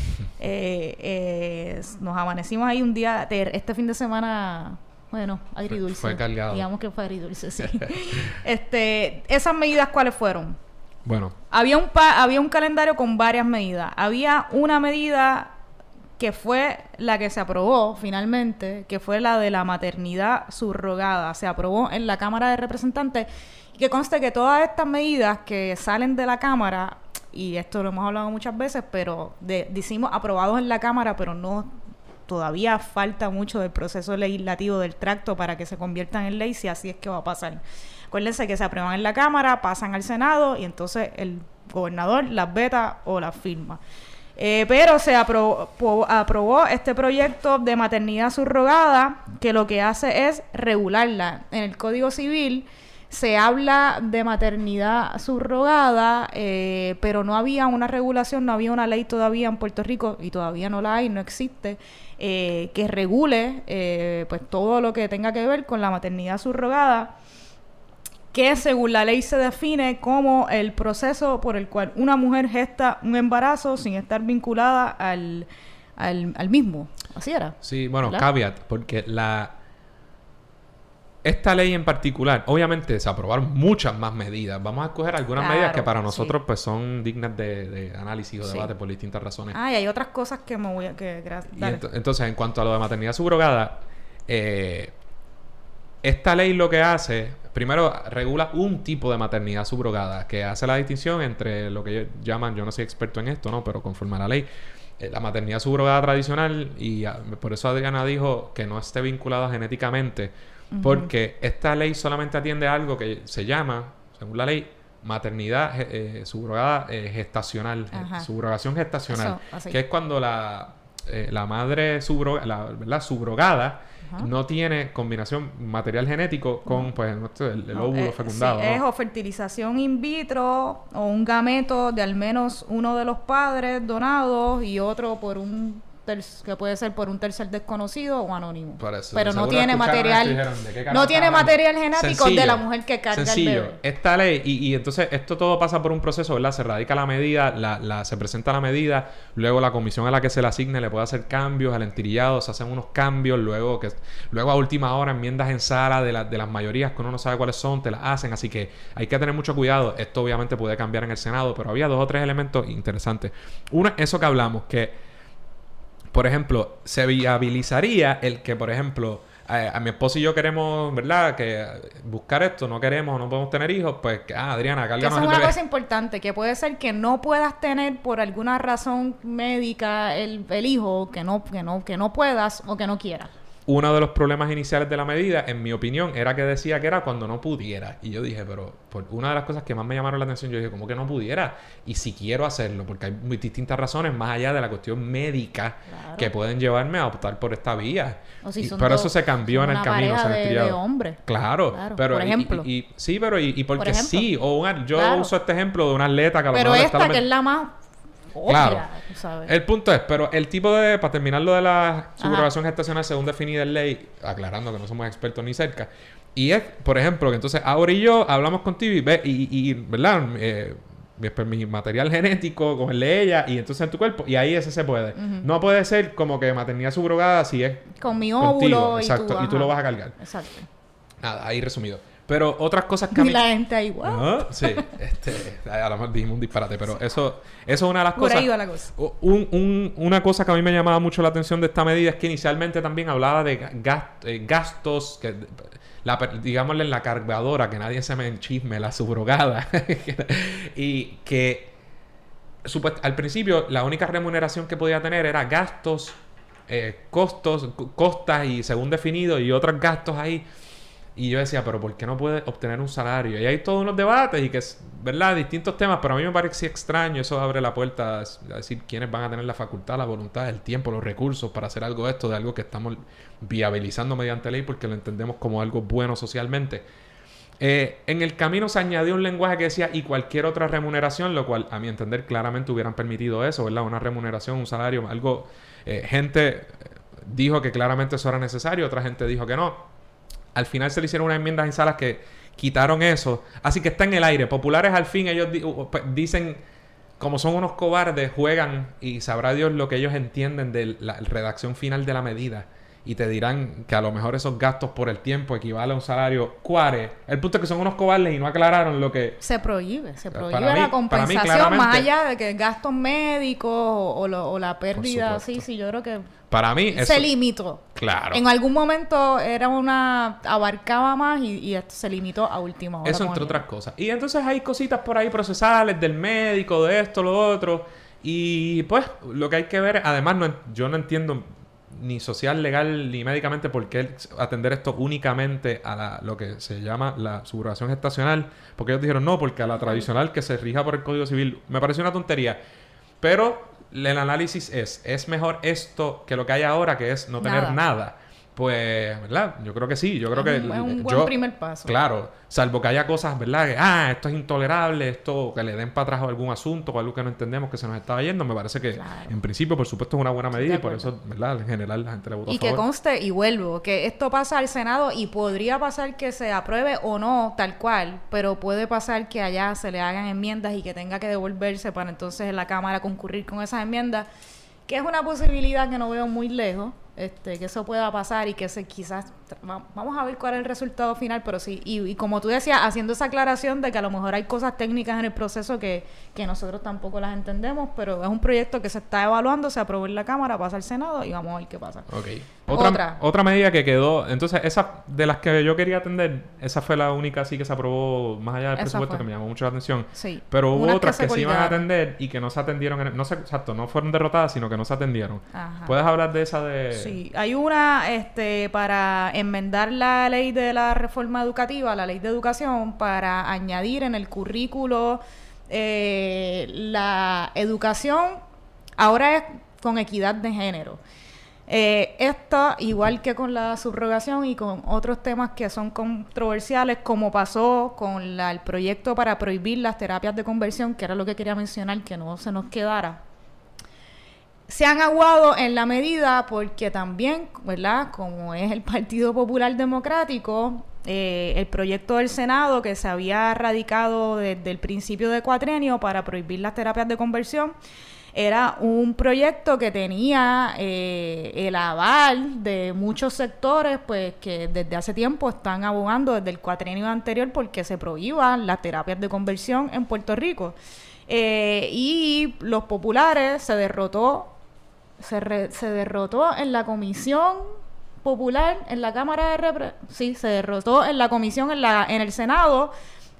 Eh, eh, nos amanecimos ahí un día, este fin de semana, bueno, agridulce. fue cargado. Digamos que fue agridulce, sí. este, ¿Esas medidas cuáles fueron? Bueno, Había un, pa- había un calendario con varias medidas. Había una medida que fue la que se aprobó finalmente, que fue la de la maternidad subrogada. Se aprobó en la Cámara de Representantes. Y que conste que todas estas medidas que salen de la Cámara, y esto lo hemos hablado muchas veces, pero de, decimos aprobados en la Cámara, pero no todavía falta mucho del proceso legislativo del tracto para que se conviertan en ley, si así es que va a pasar. Acuérdense que se aprueban en la Cámara, pasan al Senado y entonces el gobernador las veta o las firma. Eh, pero se aprobó, este proyecto de maternidad subrogada que lo que hace es regularla. En el Código Civil se habla de maternidad subrogada, eh, pero no había una regulación, no había una ley todavía en Puerto Rico y todavía no la hay, no existe, eh, que regule eh, pues todo lo que tenga que ver con la maternidad subrogada que según la ley se define como el proceso por el cual una mujer gesta un embarazo sin estar vinculada al, al, al mismo. Así era. sí, bueno, ¿Verdad? caveat, porque la esta ley en particular, obviamente se aprobaron muchas más medidas. Vamos a escoger algunas Claro, medidas que para sí. nosotros pues son dignas de, de análisis o Sí. debate por distintas razones. Ah, y hay otras cosas que me voy a... Que, gra- dale. ento- entonces, en cuanto a lo de maternidad subrogada, eh, esta ley lo que hace, primero regula un tipo de maternidad subrogada, que hace la distinción entre lo que ellos llaman, yo no soy experto en esto, ¿no? Pero conforme a la ley, eh, la maternidad subrogada tradicional, y ah, por eso Adriana dijo que no esté vinculada genéticamente, porque esta ley solamente atiende a algo que se llama, según la ley, maternidad eh, subrogada eh, gestacional, Ajá. subrogación gestacional, Eso, que es cuando la, eh, la madre subro- la, ¿verdad? subrogada Ajá. no tiene combinación material genético con pues, el, No, óvulo eh, fecundado. sí, ¿no? es o fertilización in vitro o un gameto de al menos uno de los padres donados y otro por un que puede ser por un tercer desconocido o anónimo. Eso, Pero no tiene material dijeron, ¿de qué carajo no tiene material genético de la mujer que carga sencillo. el bebé. Esta ley, y, y entonces esto todo pasa por un proceso, ¿verdad? Se radica la medida, la, la- se presenta la medida, luego la comisión a la que se le asigne le puede hacer cambios al entillado, se hacen unos cambios, luego que luego a última hora enmiendas en sala de, la- de las mayorías que uno no sabe cuáles son, te las hacen, así que hay que tener mucho cuidado. Esto obviamente puede cambiar en el Senado, pero había dos o tres elementos interesantes. Uno es eso que hablamos, que por ejemplo, se viabilizaría el que, por ejemplo, eh, a mi esposo y yo queremos, ¿verdad? Que buscar esto, no queremos, no podemos tener hijos, pues, que, ah, Adriana, eso es una bebé. cosa importante, que puede ser que no puedas tener por alguna razón médica el, el hijo, que no, que no, que no puedas o que no quieras. Uno de los problemas iniciales de la medida, en mi opinión, era que decía que era cuando no pudiera. Y yo dije, pero por una de las cosas que más me llamaron la atención, yo dije, ¿cómo que no pudiera? Y si quiero hacerlo, porque hay muy distintas razones, más allá de la cuestión médica, Claro. que pueden llevarme a optar por esta vía. O si Y- son pero dos- eso se cambió en el camino. se de- de. Claro, Claro, pero por y- ejemplo. y- y- sí, pero y, y porque ejemplo. sí, o un- yo Claro. uso este ejemplo de una atleta que a lo Pero mejor esta que es la más obvia, Claro. sabes. El punto es, pero el tipo de, para terminar lo de la subrogación gestacional según definida en ley, aclarando que no somos expertos ni cerca, y es, por ejemplo, que entonces ahora y yo hablamos contigo y, ve, y, y- y, ¿verdad? Eh, mi, material genético de ella y entonces en tu cuerpo y ahí ese se puede. No puede ser como que maternidad subrogada si es Con mi contigo, óvulo y exacto, tú, y tú lo vas a cargar. Exacto. Nada, ahí resumido. Pero otras cosas que a Y mí... la gente ahí, igual. Ah, sí, este, a lo mejor dijimos un disparate, pero eso, eso es una de las Por cosas. ahí va la cosa. Un- un- una cosa que a mí me llamaba mucho la atención de esta medida es que inicialmente también hablaba de ga- gast- eh, gastos, que, la, digámosle en la cargadora, que nadie se me enchisme, la subrogada. y que supuest- al principio la única remuneración que podía tener era gastos, eh, costos, co- costas y según definido y otros gastos ahí. Y yo decía, pero ¿por qué no puede obtener un salario? Y hay todos unos debates y que es, ¿verdad? Distintos temas, pero a mí me parece extraño. Eso abre la puerta a decir quiénes van a tener la facultad, la voluntad, el tiempo, los recursos para hacer algo de esto, de algo que estamos viabilizando mediante ley porque lo entendemos como algo bueno socialmente. Eh, en el camino se añadió un lenguaje que decía y cualquier otra remuneración, lo cual a mi entender claramente hubieran permitido eso, ¿verdad? Una remuneración, un salario, algo... Eh, gente dijo que claramente eso era necesario, otra gente dijo que no. Al final se le hicieron unas enmiendas en salas que quitaron eso. Así que está en el aire. Populares al fin ellos pues, dicen, como son unos cobardes, juegan y sabrá Dios lo que ellos entienden de la redacción final de la medida y te dirán que a lo mejor esos gastos por el tiempo equivalen a un salario cuare. El punto es que son unos cobardes y no aclararon lo que... Se prohíbe, se prohíbe la compensación más allá de que gastos médicos o, la pérdida. Sí, sí, yo creo que... Para mí Se limitó. Claro. En algún momento era una... abarcaba más y, esto se limitó a último hora. Eso entre otras cosas. Y entonces hay cositas por ahí procesales del médico, de esto, lo otro. Y pues lo que hay que ver, además no, yo no entiendo ni social, legal, ni médicamente por qué atender esto únicamente a lo que se llama la subrogación gestacional. Porque ellos dijeron no, porque a la tradicional que se rija por el Código Civil me pareció una tontería. Pero el análisis es, es mejor esto que lo que hay ahora, que es no tener nada. Pues, ¿verdad? Yo creo que sí. Yo creo que... Es un buen primer paso. Claro. Salvo que haya cosas, ¿verdad? Que, ah, esto es intolerable, esto que le den para atrás algún asunto o algo que no entendemos que se nos está yendo. Me parece que, en principio, por supuesto, es una buena medida y por eso, ¿verdad? En general, la gente le votó Y que conste, y vuelvo, que esto pasa al Senado y podría pasar que se apruebe o no, tal cual, pero puede pasar que allá se le hagan enmiendas y que tenga que devolverse para entonces en la Cámara concurrir con esas enmiendas, que es una posibilidad que no veo muy lejos este, que eso pueda pasar y que se quizás vamos a ver cuál es el resultado final, pero sí, y, como tú decías, haciendo esa aclaración de que a lo mejor hay cosas técnicas en el proceso que, que nosotros tampoco las entendemos, pero es un proyecto que se está evaluando, se aprobó en la Cámara, pasa al Senado y vamos a ver qué pasa. Ok. Otra, otra. medida que quedó, entonces, esa de las que yo quería atender, esa fue la única así que se aprobó más allá del presupuesto que me llamó mucho la atención. Sí. Pero hubo otras que, se, iban a atender y que no se atendieron, no sé, exacto, no fueron derrotadas, sino que no se atendieron. ¿Puedes hablar de esa de...? Sí, hay una, este, para enmendar la ley de la reforma educativa, la ley de educación, para añadir en el currículo eh, la educación, ahora es con equidad de género. Eh, esta, igual que con la subrogación y con otros temas que son controversiales, como pasó con el proyecto para prohibir las terapias de conversión, que era lo que quería mencionar, que no se nos quedara, se han aguado en la medida porque también, ¿verdad? Como es el Partido Popular Democrático, eh, el proyecto del Senado que se había radicado desde el principio de cuatrenio para prohibir las terapias de conversión, era un proyecto que tenía eh, el aval de muchos sectores, pues que desde hace tiempo están abogando desde el cuatrenio anterior porque se prohíban las terapias de conversión en Puerto Rico. Eh, y los populares se derrotó, se, se derrotó en la comisión popular, en la Cámara de sí, se derrotó en la comisión, en, la, en el Senado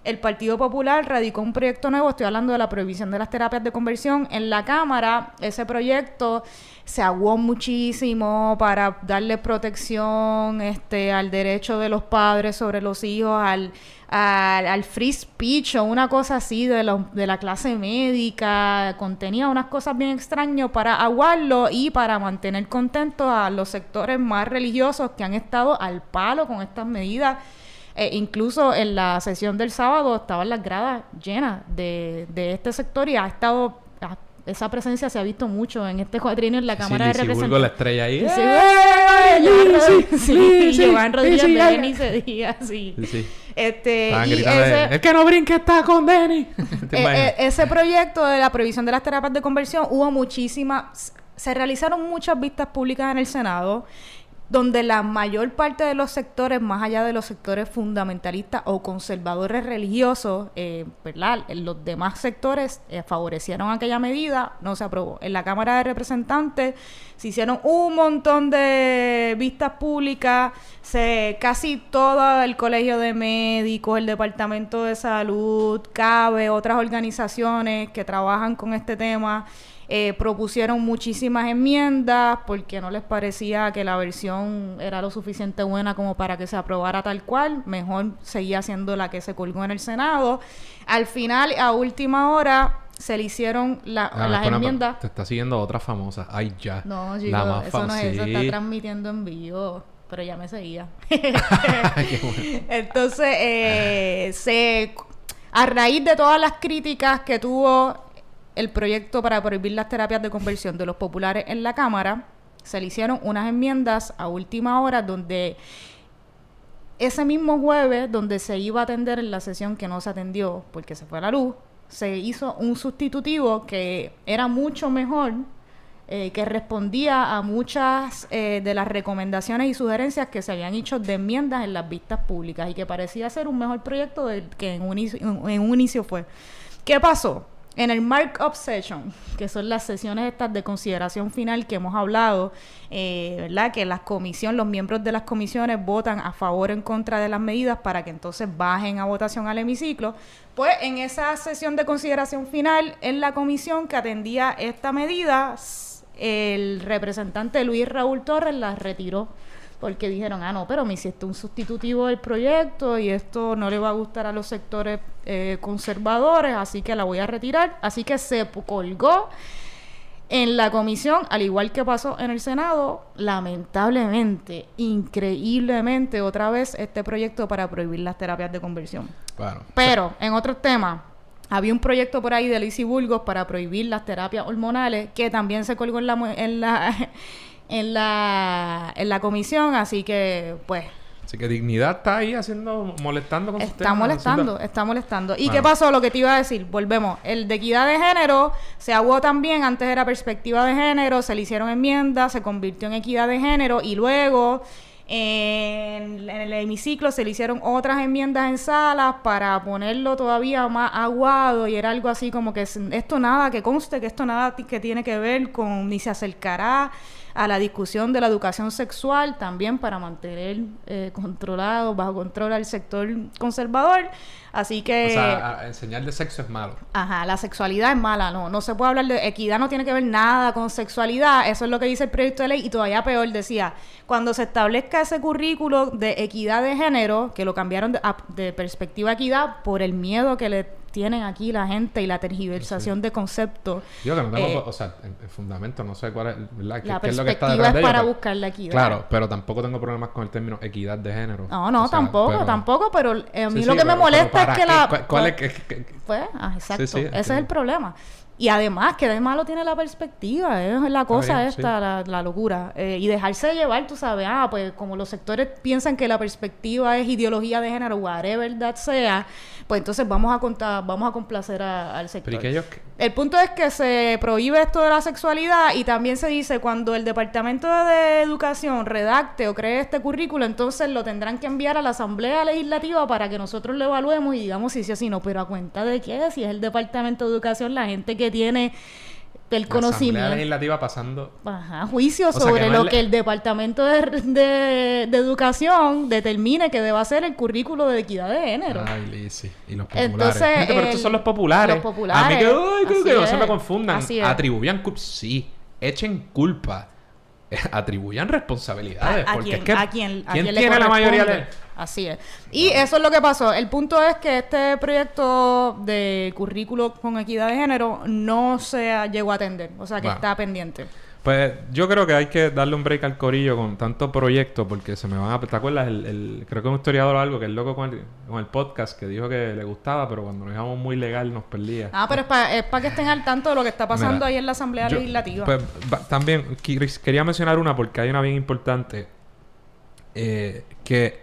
el Partido Popular radicó un proyecto nuevo, estoy hablando de la prohibición de las terapias de conversión. En la Cámara, ese proyecto se aguó muchísimo para darle protección este, al derecho de los padres sobre los hijos, al, al, free speech o una cosa así de, de la clase médica. Contenía unas cosas bien extrañas para aguarlo y para mantener contentos a los sectores más religiosos que han estado al palo con estas medidas eh, incluso en la sesión del sábado estaban las gradas llenas de, de este sector y ha estado esa presencia se ha visto mucho en este cuadrino en la Cámara de Representantes. la estrella ahí. Sí, sí, sí, Rodríguez de Denis ese día, sí. Este, y ese, el que no brinque está con Denis. Eh, eh, ese proyecto de la prohibición de las terapias de conversión hubo muchísimas, se realizaron muchas vistas públicas en el Senado donde la mayor parte de los sectores, más allá de los sectores fundamentalistas o conservadores religiosos, eh, ¿verdad? los demás sectores eh, favorecieron aquella medida, no se aprobó. En la Cámara de Representantes se hicieron un montón de vistas públicas, se, casi todo el Colegio de Médicos, el Departamento de Salud, CABE, otras organizaciones que trabajan con este tema, Eh, propusieron muchísimas enmiendas porque no les parecía que la versión era lo suficiente buena como para que se aprobara tal cual. Mejor seguía siendo la que se colgó en el Senado. Al final, a última hora, se le hicieron la- Ah, las espera, enmiendas. Te está siguiendo otra famosa. Ay, ya. No, La chicos, más eso no es eso, está transmitiendo en vivo. Pero ya me seguía. Entonces, eh, se, a raíz de todas las críticas que tuvo el proyecto para prohibir las terapias de conversión de los populares en la Cámara, se le hicieron unas enmiendas a última hora donde ese mismo jueves, donde se iba a atender en la sesión que no se atendió porque se fue a la luz, se hizo un sustitutivo que era mucho mejor, eh, que respondía a muchas eh, de las recomendaciones y sugerencias que se habían hecho de enmiendas en las vistas públicas y que parecía ser un mejor proyecto del que en un, inicio, en un inicio fue. ¿Qué pasó? En el markup session, que son las sesiones estas de consideración final que hemos hablado, eh, ¿verdad? Que las comisiones, los miembros de las comisiones votan a favor o en contra de las medidas para que entonces bajen a votación al hemiciclo. Pues en esa sesión de consideración final, en la comisión que atendía esta medida, el representante Luis Raúl Torres la retiró porque dijeron, ah, no, pero me hiciste un sustitutivo del proyecto y esto no le va a gustar a los sectores eh, conservadores, así que la voy a retirar. Así que se colgó en la comisión, al igual que pasó en el Senado, lamentablemente, increíblemente, otra vez este proyecto para prohibir las terapias de conversión. Bueno. Pero, en otros temas, había un proyecto por ahí de Lizzie Burgos para prohibir las terapias hormonales que también se colgó en la, mu- en la, en la, en la comisión, así que, pues, Así que dignidad está ahí haciendo, molestando con Está temas, molestando, está molestando. ¿Y Bueno. qué pasó? Lo que te iba a decir, volvemos. El de equidad de género se aguó también, antes era perspectiva de género, se le hicieron enmiendas, se convirtió en equidad de género y luego en, en el hemiciclo se le hicieron otras enmiendas en salas para ponerlo todavía más aguado y era algo así como que esto nada, que conste que esto nada que tiene que ver con ni se acercará a la discusión de la educación sexual también para mantener eh, controlado, bajo control al sector conservador. Así que... O sea, a- enseñar de sexo es malo. Ajá, la sexualidad es mala, no, no se puede hablar de equidad, no tiene que ver nada con sexualidad, eso es lo que dice el proyecto de ley y todavía peor decía, cuando se establezca ese currículo de equidad de género, que lo cambiaron de, a- de perspectiva equidad por el miedo que le tienen aquí la gente y la tergiversación de conceptos. Yo que no tengo, Eh, o sea, en fundamento no sé cuál es, ¿verdad? ¿Qué, la qué es lo que está perspectiva detrás es de ello? para buscar la equidad. Claro, pero tampoco tengo problemas con el término equidad de género. No, no, O sea, tampoco, pero- tampoco, pero eh, a mí Sí, lo sí, que me molesta es ¿para que la... ¿Cuál, cuál es que- que- Pues, ah, exacto. sí, Ese es el problema. Y además, que de malo tiene la perspectiva, es la cosa bien, esta, la, la locura. Eh, y dejarse de llevar, tú sabes, ah, pues como los sectores piensan que la perspectiva es ideología de género, whatever that sea, pues entonces vamos a contar, vamos a complacer a- al sector. Pero ¿y que ellos... El punto es que se prohíbe esto de la sexualidad y también se dice cuando el Departamento de Educación redacte o cree este currículo, entonces lo tendrán que enviar a la Asamblea Legislativa para que nosotros lo evaluemos y digamos si sí o si no, pero a cuenta de qué, si es el Departamento de Educación la gente que tiene el La Asamblea conocimiento. Legislativa pasando... Ajá, juicio O sea, sobre que no lo le- que el Departamento de, de- de Educación determine que deba ser el currículo de equidad de género. Ay, Lizzy. Y los populares. Entonces, Gente, pero el- estos son los populares. los populares. A mí que, ay, que- que no se me confundan. Atribuyan culpa. Sí, echen culpa. Atribuyan responsabilidades. a, porque es que. a quien, a ¿quién tiene la mayoría de.? Así es. Y eso es lo que pasó. El punto es que este proyecto de currículo con equidad de género no se llegó a atender. O sea, que está pendiente. Pues yo creo que hay que darle un break al corillo con tanto proyecto porque se me van a... ¿Te acuerdas? El, el- creo que un historiador o algo que es loco con el, con el podcast que dijo que le gustaba, pero cuando nos dejamos muy legal nos perdía. Ah, pero es para que estén al tanto de lo que está pasando Mira, ahí en la Asamblea Yo, Legislativa. pues, va- también quería mencionar una porque hay una bien importante eh, que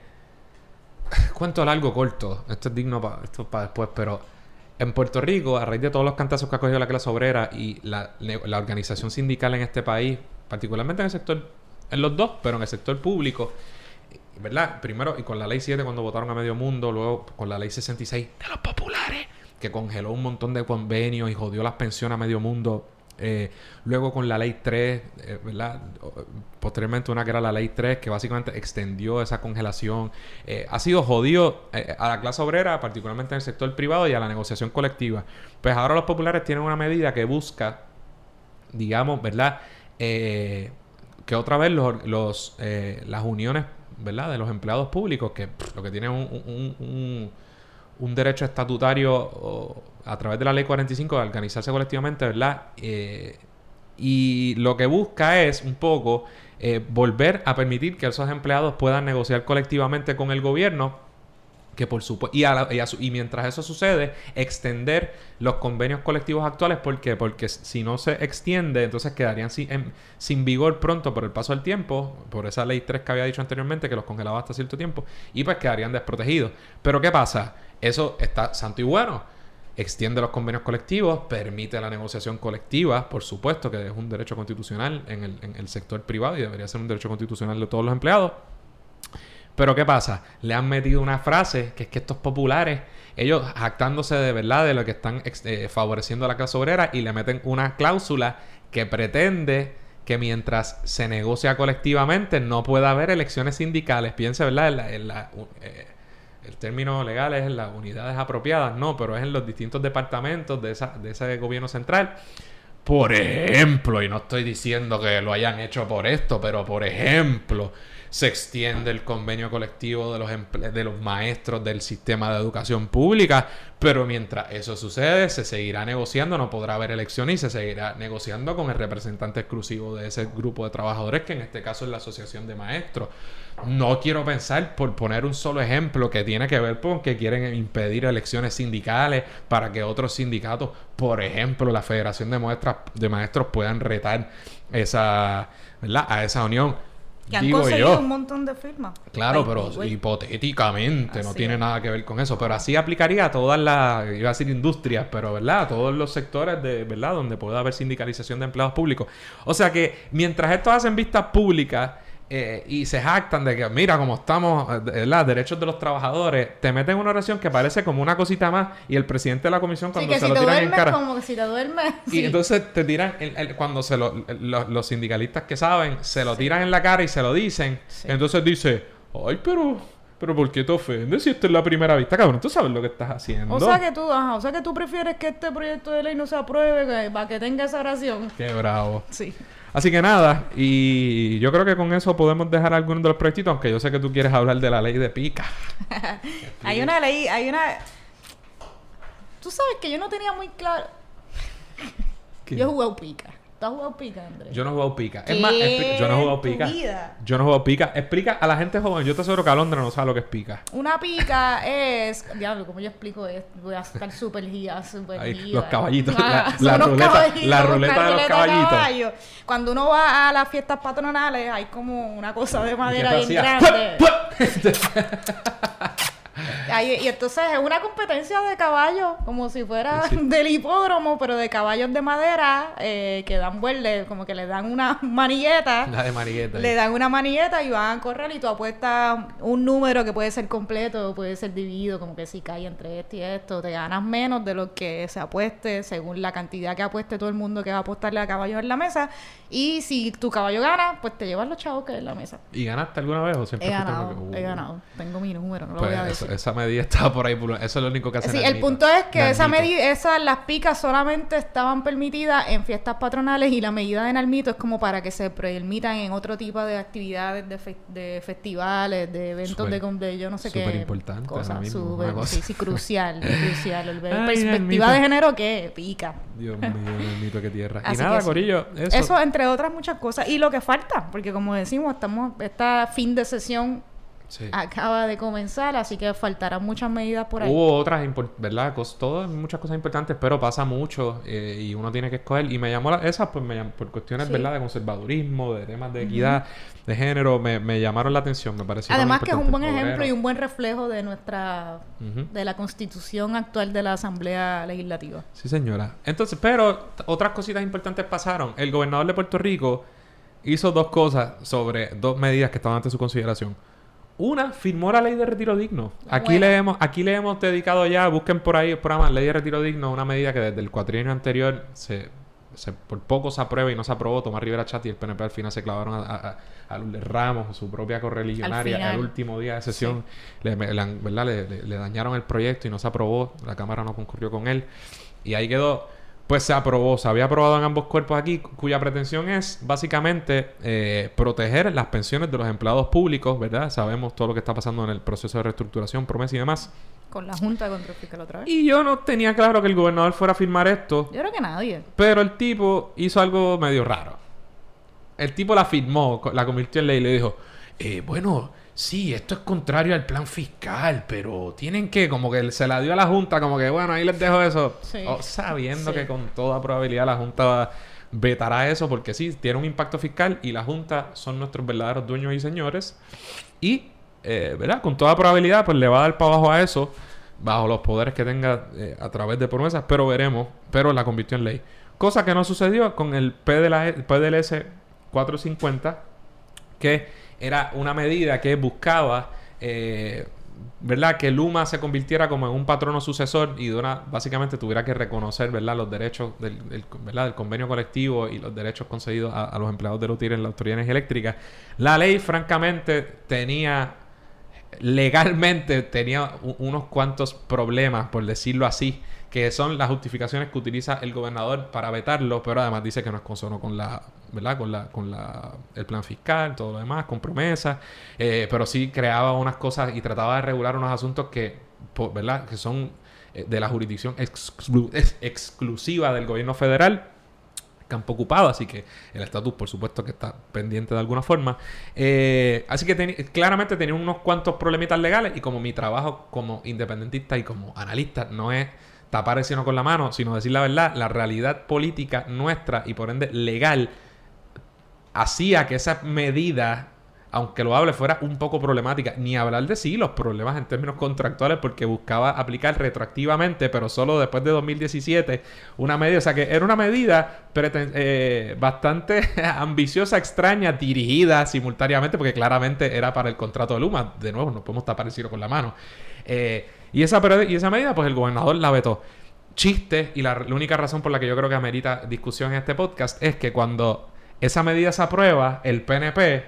cuento largo corto esto es digno para esto para después pero en Puerto Rico a raíz de todos los cantazos que ha cogido la clase obrera y la, la organización sindical en este país particularmente en el sector en los dos pero en el sector público ¿verdad? Primero, y con la ley 7 cuando votaron a medio mundo, luego con la ley 66 de los populares, que congeló un montón de convenios y jodió las pensiones a medio mundo. Eh, luego con la ley 3, eh, ¿verdad? Posteriormente una que era la ley 3, que básicamente extendió esa congelación. Eh, ha sido jodido eh, a la clase obrera, particularmente en el sector privado y a la negociación colectiva. Pues ahora los populares tienen una medida que busca digamos, ¿verdad? Que otra vez los, los las uniones, ¿verdad? De los empleados públicos, que lo que tienen un, un, derecho estatutario a través de la ley 45 de organizarse colectivamente, ¿verdad? Eh, y lo que busca es un poco eh, volver a permitir que esos empleados puedan negociar colectivamente con el gobierno que por supuesto y, y, y, mientras eso sucede extender los convenios colectivos actuales ¿por qué? porque si no se extiende entonces quedarían sin, en, sin vigor pronto por el paso del tiempo por esa ley 3 que había dicho anteriormente que los congelaba hasta cierto tiempo y pues quedarían desprotegidos pero ¿qué pasa? eso está santo y bueno extiende los convenios colectivos, permite la negociación colectiva, por supuesto que es un derecho constitucional en el, sector privado y debería ser un derecho constitucional de todos los empleados. Pero ¿qué pasa? Le han metido una frase que es que estos populares, ellos jactándose de verdad de lo que están eh, favoreciendo a la clase obrera y le meten una cláusula que pretende que mientras se negocia colectivamente no pueda haber elecciones sindicales. Piense, ¿verdad? En la, en la, eh, el término legal es en las unidades apropiadas, no, pero es en los distintos departamentos de, esa, de ese gobierno central. Por ejemplo, y no estoy diciendo que lo hayan hecho por esto, pero por ejemplo, se extiende el convenio colectivo de los, de los maestros del sistema de educación pública, pero mientras eso sucede, se seguirá negociando, no podrá haber elecciones y se seguirá negociando con el representante exclusivo de ese grupo de trabajadores, que en este caso es la Asociación de Maestros. No quiero pensar, por poner un solo ejemplo, que tiene que ver con que quieren impedir elecciones sindicales para que otros sindicatos, por ejemplo, la Federación de, Muestras, de Maestros, puedan retar esa, ¿verdad? a esa unión. Que han Digo conseguido yo. un montón de firmas. Claro, pero wey. hipotéticamente así no tiene es. nada que ver con eso. Pero así aplicaría a todas las, iba a decir industrias, pero ¿verdad? A todos los sectores de, ¿verdad? Donde pueda haber sindicalización de empleados públicos. O sea que mientras estos hacen vistas públicas eh, y se jactan de que, mira, como estamos, ¿verdad? Derechos de los trabajadores, te meten una oración que parece como una cosita más y el presidente de la comisión cuando sí, se si lo tiran duermes, en cara. como que si te duermes. Y sí. entonces te tiran, el, el, cuando se lo, los, los sindicalistas que saben, se lo tiran en la cara y se lo dicen. Entonces dice, ay, pero, pero ¿por qué te ofendes si esto es la primera vista, cabrón? Tú sabes lo que estás haciendo. O sea que tú, ajá, o sea que tú prefieres que este proyecto de ley no se apruebe que, para que tenga esa oración. Qué bravo. Sí. Así que nada, y yo creo que con eso podemos dejar algunos de los proyectitos, aunque yo sé que tú quieres hablar de la ley de pica. hay una ley, hay una... Tú sabes que yo no tenía muy claro... ¿Qué? Yo he jugado pica. ¿Tú has jugado pica, Andrés? Yo no he jugado pica. ¿Qué? Es más, yo no he jugado ¿Tu pica. vida? Yo no he jugado pica. Explica a la gente joven. Yo te aseguro que Alondra no sabe lo que es pica. Una pica es... Diablo, ¿cómo yo explico esto? Voy a estar súper guía, súper guía. los caballitos, Ah, la- la ruleta- caballitos, la ruleta de los caballitos. caballo. Cuando uno va a las fiestas patronales hay como una cosa de madera ¿Y qué bien grande. Ahí- y entonces es una competencia de caballos, como si fuera Sí. del hipódromo, pero de caballos de madera eh, que dan vuelta, como que le dan una manilleta. La de Marieta. Le dan una manilleta y van a correr y tú apuestas un número que puede ser completo puede ser dividido, como que si cae entre esto y esto, te ganas menos de lo que se apueste según la cantidad que apueste todo el mundo que va a apostarle a caballos en la mesa. Y si tu caballo gana, pues te llevas los chavos que hay en la mesa. ¿Y ganaste alguna vez o siempre He ganado, que, he uh, ganado. Tengo mi número, no lo Pues voy a eso- decir. Esa medida estaba por ahí. por- Eso es lo único que hace Sí, el punto es que esa medida, esas, las picas solamente estaban permitidas en fiestas patronales y la medida de Nalmito es como para que se permitan en otro tipo de actividades, de, fe- de festivales, de eventos de, con- de yo no sé qué. súper importante mismo, súper- cosa. sí, sí, crucial, crucial. Ay, perspectiva Nalmito. de género que pica. Dios mío, Nalmito, qué tierra. y Así nada, que sí. Corillo. Eso. Eso. entre otras muchas cosas. Y lo que falta, porque como decimos, estamos, esta fin de sesión Sí. acaba de comenzar, así que faltarán muchas medidas por ahí. Hubo otras, ¿verdad? Cos- todas, muchas cosas importantes, pero pasa mucho eh, y uno tiene que escoger. Y me llamó la- esas pues, me por cuestiones, Sí. ¿verdad? De conservadurismo, de temas de equidad, de género, me, me llamaron la atención, me pareció. Además que es un buen ejemplo y un buen reflejo de nuestra de la constitución actual de la Asamblea Legislativa. Sí, señora. Entonces, pero otras cositas importantes pasaron. El gobernador de Puerto Rico hizo dos cosas sobre dos medidas que estaban ante su consideración. Una, firmó la ley de retiro digno. Aquí Buena. le hemos, aquí le hemos dedicado ya, busquen por ahí el programa Ley de Retiro Digno, una medida que desde el cuatrienio anterior se, se- por poco se aprueba y no se aprobó. Tomás Rivera Chat y el PNP al final se clavaron a, a, a Lourdes Ramos, su propia correligionaria, Al el último día de sesión. Le, le ¿verdad? Le dañaron el proyecto y no se aprobó. La Cámara no concurrió con él. Y ahí quedó. Pues se aprobó, se había aprobado en ambos cuerpos aquí, cuya pretensión es básicamente eh, proteger las pensiones de los empleados públicos, ¿verdad? Sabemos todo lo que está pasando en el proceso de reestructuración, promesa y demás. Con la Junta de Control Fiscal otra vez. Y yo no tenía claro que el gobernador fuera a firmar esto, Yo creo que nadie. pero el tipo hizo algo medio raro. El tipo la firmó, la convirtió en ley y le dijo, eh, bueno, sí, esto es contrario al plan fiscal, pero tienen que, como que se la dio a la Junta, como que, bueno, ahí les dejo eso. Sí. Oh, sabiendo Sí. que con toda probabilidad la Junta vetará eso, porque sí, tiene un impacto fiscal y la Junta son nuestros verdaderos dueños y señores. Y, eh, ¿verdad? Con toda probabilidad, pues le va a dar para abajo a eso, bajo los poderes que tenga eh, a través de promesas, pero veremos. Pero la convirtió en ley. Cosa que no sucedió con el PDLA PDLS 450, que era una medida que buscaba, eh, ¿verdad? Que Luma se convirtiera como en un patrono sucesor y de una, básicamente tuviera que reconocer, ¿verdad? Los derechos del, ¿verdad? del convenio colectivo y los derechos concedidos a, los empleados de UTIR en la Autoridad de Eléctrica. La ley, francamente, tenía legalmente tenía unos cuantos problemas, por decirlo así, que son las justificaciones que utiliza el gobernador para vetarlo, pero además dice que no es consono con la, ¿verdad? Con la, con la, el plan fiscal, todo lo demás, con promesas, eh, pero sí creaba unas cosas y trataba de regular unos asuntos que, ¿verdad? Que son eh, de la jurisdicción exclu- ex- exclusiva del gobierno federal campo ocupado, así que el estatus, por supuesto, que está pendiente de alguna forma. Eh, así que claramente tenía unos cuantos problemitas legales y como mi trabajo como independentista y como analista no es tapar el con la mano, sino decir la verdad, la realidad política nuestra y por ende legal hacía que esa medida, aunque lo hable, fuera un poco problemática. Ni hablar de sí los problemas en términos contractuales, porque buscaba aplicar retroactivamente, pero solo después de 2017, una medida. O sea que era una medida eh, bastante ambiciosa, extraña, dirigida simultáneamente, porque claramente era para el contrato de Luma. De nuevo, no podemos tapar el cielo con la mano. Eh, y, esa, medida, pues el gobernador la vetó chiste y la, la única razón por la que yo creo que amerita discusión en este podcast es que cuando esa medida se aprueba, el PNP,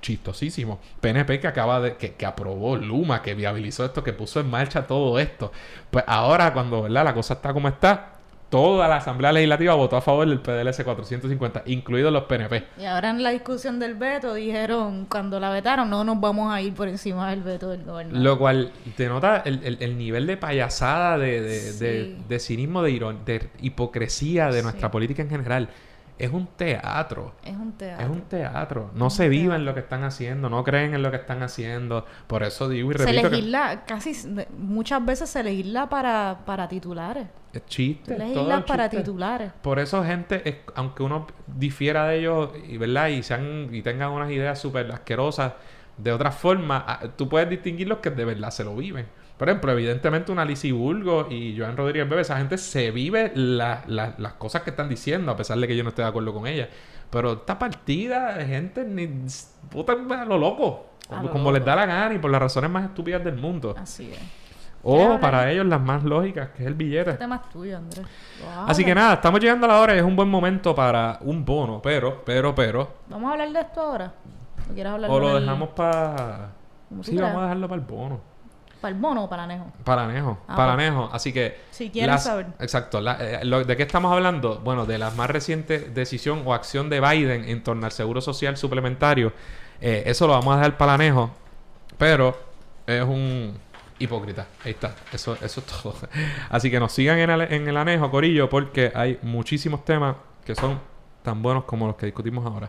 chistosísimo, PNP que acaba de, que, que aprobó Luma, que viabilizó esto, que puso en marcha todo esto, pues ahora cuando ¿verdad? la cosa está como está, toda la Asamblea Legislativa votó a favor del PDLS 450, incluidos los PNP. Y ahora en la discusión del veto dijeron, cuando la vetaron, no nos vamos a ir por encima del veto del gobernador. Lo cual denota el, el- el nivel de payasada, de, de, de- Sí. de cinismo, de, de hipocresía de nuestra Sí. política en general. Es un teatro. Es un teatro. Es un teatro. No un se teatro. en lo que están haciendo, no creen en lo que están haciendo. Por eso digo y Se repito que legisla, casi s- muchas veces se legisla para, para titulares. es chiste. Legisla para chiste. titulares. Por eso, gente, es- aunque uno difiera de ellos y, ¿verdad? y, sean, y tengan unas ideas súper asquerosas de otra forma, tú puedes distinguir los que de verdad se lo viven. Por ejemplo, evidentemente una Lizzie Bulgo y Joan Rodríguez Bebe, esa gente se vive la- la- las cosas que están diciendo, a pesar de que yo no esté de acuerdo con ella. Pero esta partida de gente ni votan a lo loco, A como, lo como loco. les da la gana y por las razones más estúpidas del mundo. Así es. O para ellos las más lógicas, que es el billete. Este tema es tuyo, Andrés. Así que nada, estamos llegando a la hora y es un buen momento para un bono, pero, pero, pero. ¿Vamos a hablar de esto ahora? ¿O quieres hablar O lo del- dejamos para. Sí, vamos a dejarlo para el bono. ¿Para el mono o para Nejo? Para Anejo. Ah, para pues. Anejo. Así que. Si quieren las- saber. Exacto. la- eh, lo- ¿De qué estamos hablando? Bueno, de la más reciente decisión o acción de Biden en torno al seguro social suplementario. Eh, eso lo vamos a dejar para Anejo. Pero es un hipócrita. Ahí está. Eso, eso es todo. Así que nos sigan en el, en el Anejo, Corillo, porque hay muchísimos temas que son tan buenos como los que discutimos ahora.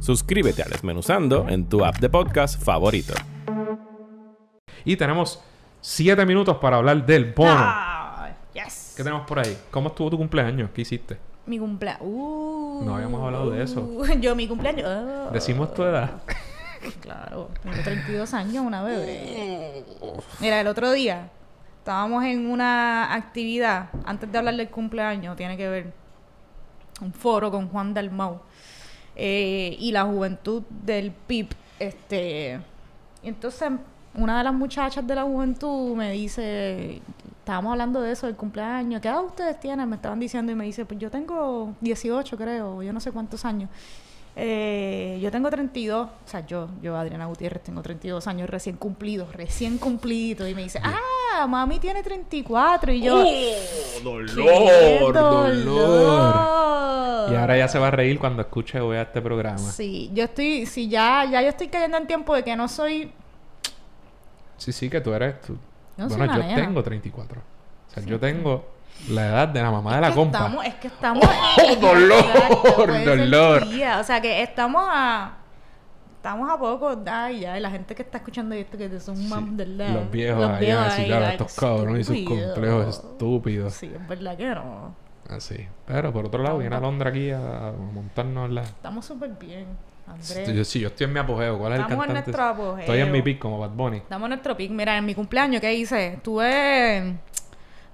Suscríbete a Desmenuzando en tu app de podcast favorito. Y tenemos siete minutos para hablar del bono. Ah, yes. ¿Qué tenemos por ahí? ¿Cómo estuvo tu cumpleaños? ¿Qué hiciste? Mi cumpleaños. Uh, No habíamos hablado de eso. Yo, mi cumpleaños. ah. Decimos tu edad. Claro, tengo 32 años, una bebé. Mira, el otro día estábamos en una actividad, antes de hablar del cumpleaños, tiene que ver. un foro con Juan Dalmau eh, y la juventud del PIB. Este, entonces una de las muchachas de la juventud me dice, estábamos hablando de eso, del cumpleaños, ¿qué edad ustedes tienen? Me estaban diciendo y me dice, pues yo tengo 18 creo, yo no sé cuántos años. Eh, yo tengo 32, o sea, yo, yo, Adriana Gutiérrez, tengo 32 años recién cumplidos, recién cumplidos. Y me dice, ah, mami tiene 34. Y yo, ¡Oh, dolor, dolor! Y ahora ya se va a reír cuando escuche voy a este programa. Sí, yo estoy, sí, ya, ya yo estoy cayendo en tiempo de que no soy... Sí, sí, que tú eres tú. bueno, yo tengo 34. O sea, yo tengo la edad de la mamá de la compa. Estamos, es que estamos. ¡Oh, dolor! dolor. O sea que estamos a. Estamos a poco, ay, ya, y la gente que está escuchando esto, que son sí. de la, Los viejos, los viejos allá, claro, estos cabrones y sus complejos estúpidos. Sí, es verdad que no. Así. Pero por otro lado, viene Alondra aquí a, montarnos la. Estamos súper bien. Andrés. Yo, sí, yo estoy en mi apogeo. ¿Cuál es Estamos el cantante? en nuestro apogeo. Estoy en mi pick como Bad Bunny. Estamos en nuestro pick. Mira, en mi cumpleaños, ¿qué hice? Tuve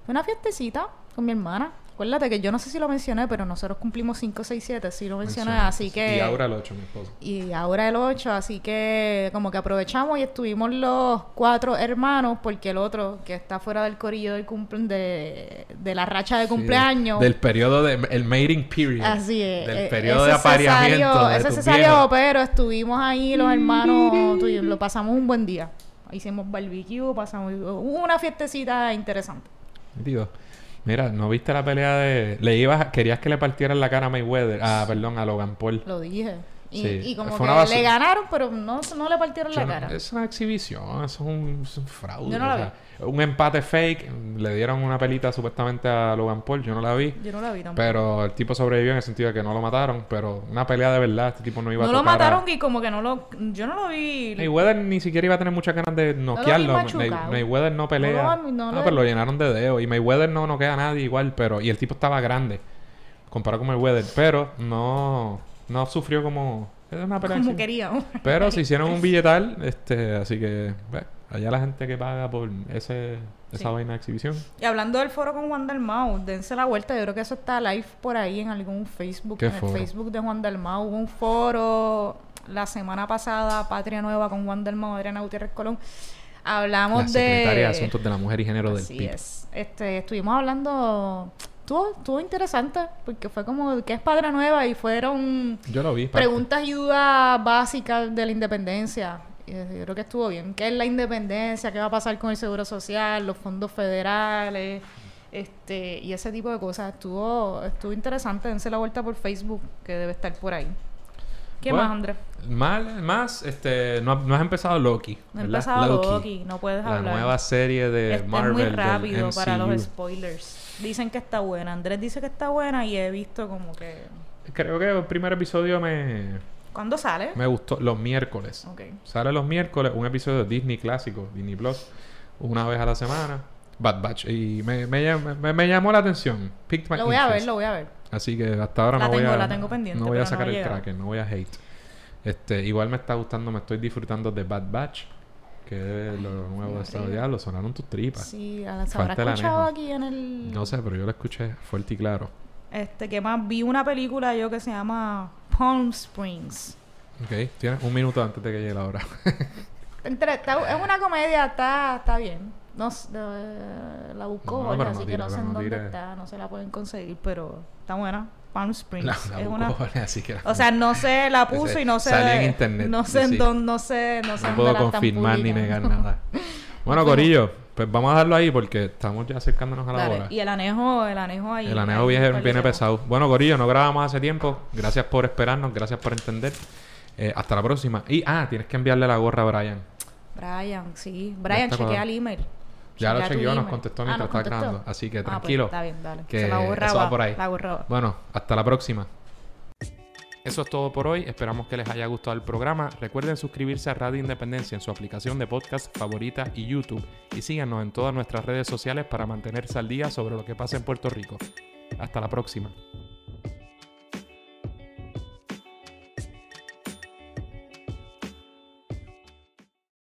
una fiestecita con mi hermana. Acuérdate que yo no sé si lo mencioné, pero nosotros cumplimos 5, 6, 7, sí lo mencioné, así que... Y ahora el 8, mi esposo. Y ahora el 8, así que como que aprovechamos y estuvimos los cuatro hermanos, porque el otro, que está fuera del corillo del cumple, de, de la racha de cumpleaños... del periodo, de, el mating period. Así es. Del eh, periodo de apareamiento Ese se salió, pero estuvimos ahí los hermanos, lo pasamos un buen día. Hicimos barbecue, pasamos... Una fiestecita interesante. Digo... Mira, ¿no viste la pelea de... Le ibas... Querías que le partieran la cara a Mayweather. Ah, perdón, a Logan Paul. Lo dije. Y, como que le ganaron, pero no, no le partieron la cara. es una exhibición, eso es un, fraude. Yo no la vi. Un empate fake, le dieron una pelita supuestamente a Logan Paul, yo no la vi. Yo no la vi tampoco. Pero el tipo sobrevivió en el sentido de que no lo mataron, pero una pelea de verdad, este tipo no iba a No lo mataron y como que no lo... Yo no lo vi... Mayweather ni siquiera iba a tener muchas ganas de noquearlo. Mayweather no pelea. No, ah, pero lo llenaron de dedo. Y Mayweather no noquea a nadie igual, pero... Y el tipo estaba grande comparado con Mayweather, pero no... No sufrió como es una Como queríamos. Pero se hicieron un billetal, este, así que allá la gente que paga por ese, esa vaina de exhibición. Y hablando del foro con Juan Dalmau, dense la vuelta, yo creo que eso está live por ahí en algún Facebook, en el Facebook de Juan Dalmau. Hubo un foro la semana pasada, Patria Nueva con Juan Dalmau, Adriana Gutiérrez Colón. Hablamos de... Secretaria de Asuntos de la Mujer y Género del PIB. es. Este, estuvimos hablando estuvo, interesante porque fue como que es Padre Nueva y fueron Yo lo vi, preguntas y dudas básicas de la independencia. Y yo creo que estuvo bien. ¿Qué es la independencia? ¿Qué va a pasar con el seguro social, los fondos federales? Este, y ese tipo de cosas. Estuvo, estuvo interesante. Dense la vuelta por Facebook, que debe estar por ahí. ¿Qué más, Andrés? Mal, más, este, no, no has empezado Loki. No has empezado Loki. no puedes hablar. La nueva serie de Marvel. Es muy rápido para los spoilers. Dicen que está buena. Andrés dice que está buena y he visto como que... Creo que el primer episodio me... ¿Cuándo sale? Me gustó. Los miércoles. Okay. Sale los miércoles un episodio de Disney clásico, Disney Plus, una vez a la semana. Bad Batch. Y me, me, me, llamó la atención. lo voy a ver, lo voy a ver. Así que hasta ahora no voy a... La tengo pendiente, No voy a sacar el Kraken, no voy a hate. Este, igual me está gustando, me estoy disfrutando de Bad Batch que es lo nuevo de Estado Diablo, sonaron tus tripas. Sí, ¿se habrá escuchado aquí en el...? No sé, pero yo lo escuché fuerte y claro. Este, que más vi una película yo que se llama Palm Springs. Ok, tienes un minuto antes de que llegue la hora. es una comedia, está, está bien. No, la buscó así que no sé en dónde está, no se la pueden conseguir, pero está buena. Palm Springs. es una... así que o sea, no sé, la puso y no sé. En internet. No sé en dónde, no sé, no sé. No puedo confirmar ni negar nada. Bueno, Corillo, pues vamos a darlo ahí porque estamos ya acercándonos a la hora. Y el anejo, el anejo ahí. El anejo viene, viene pesado. Bueno, Corillo, no grabamos hace tiempo. Gracias por esperarnos, gracias por entender. Eh, hasta la próxima. Y, ah, tienes que enviarle la gorra a Brian. Brian, sí. Brian, chequea el email. Ya lo chequeó, nos contestó ah, mientras está grabando. Así que ah, pues, tranquilo. está bien, dale. Que Se la eso va por ahí. La borraba. Bueno, hasta la próxima. Eso es todo por hoy. Esperamos que les haya gustado el programa. Recuerden suscribirse a Radio Independencia en su aplicación de podcast favorita y YouTube. Y síganos en todas nuestras redes sociales para mantenerse al día sobre lo que pasa en Puerto Rico. Hasta la próxima.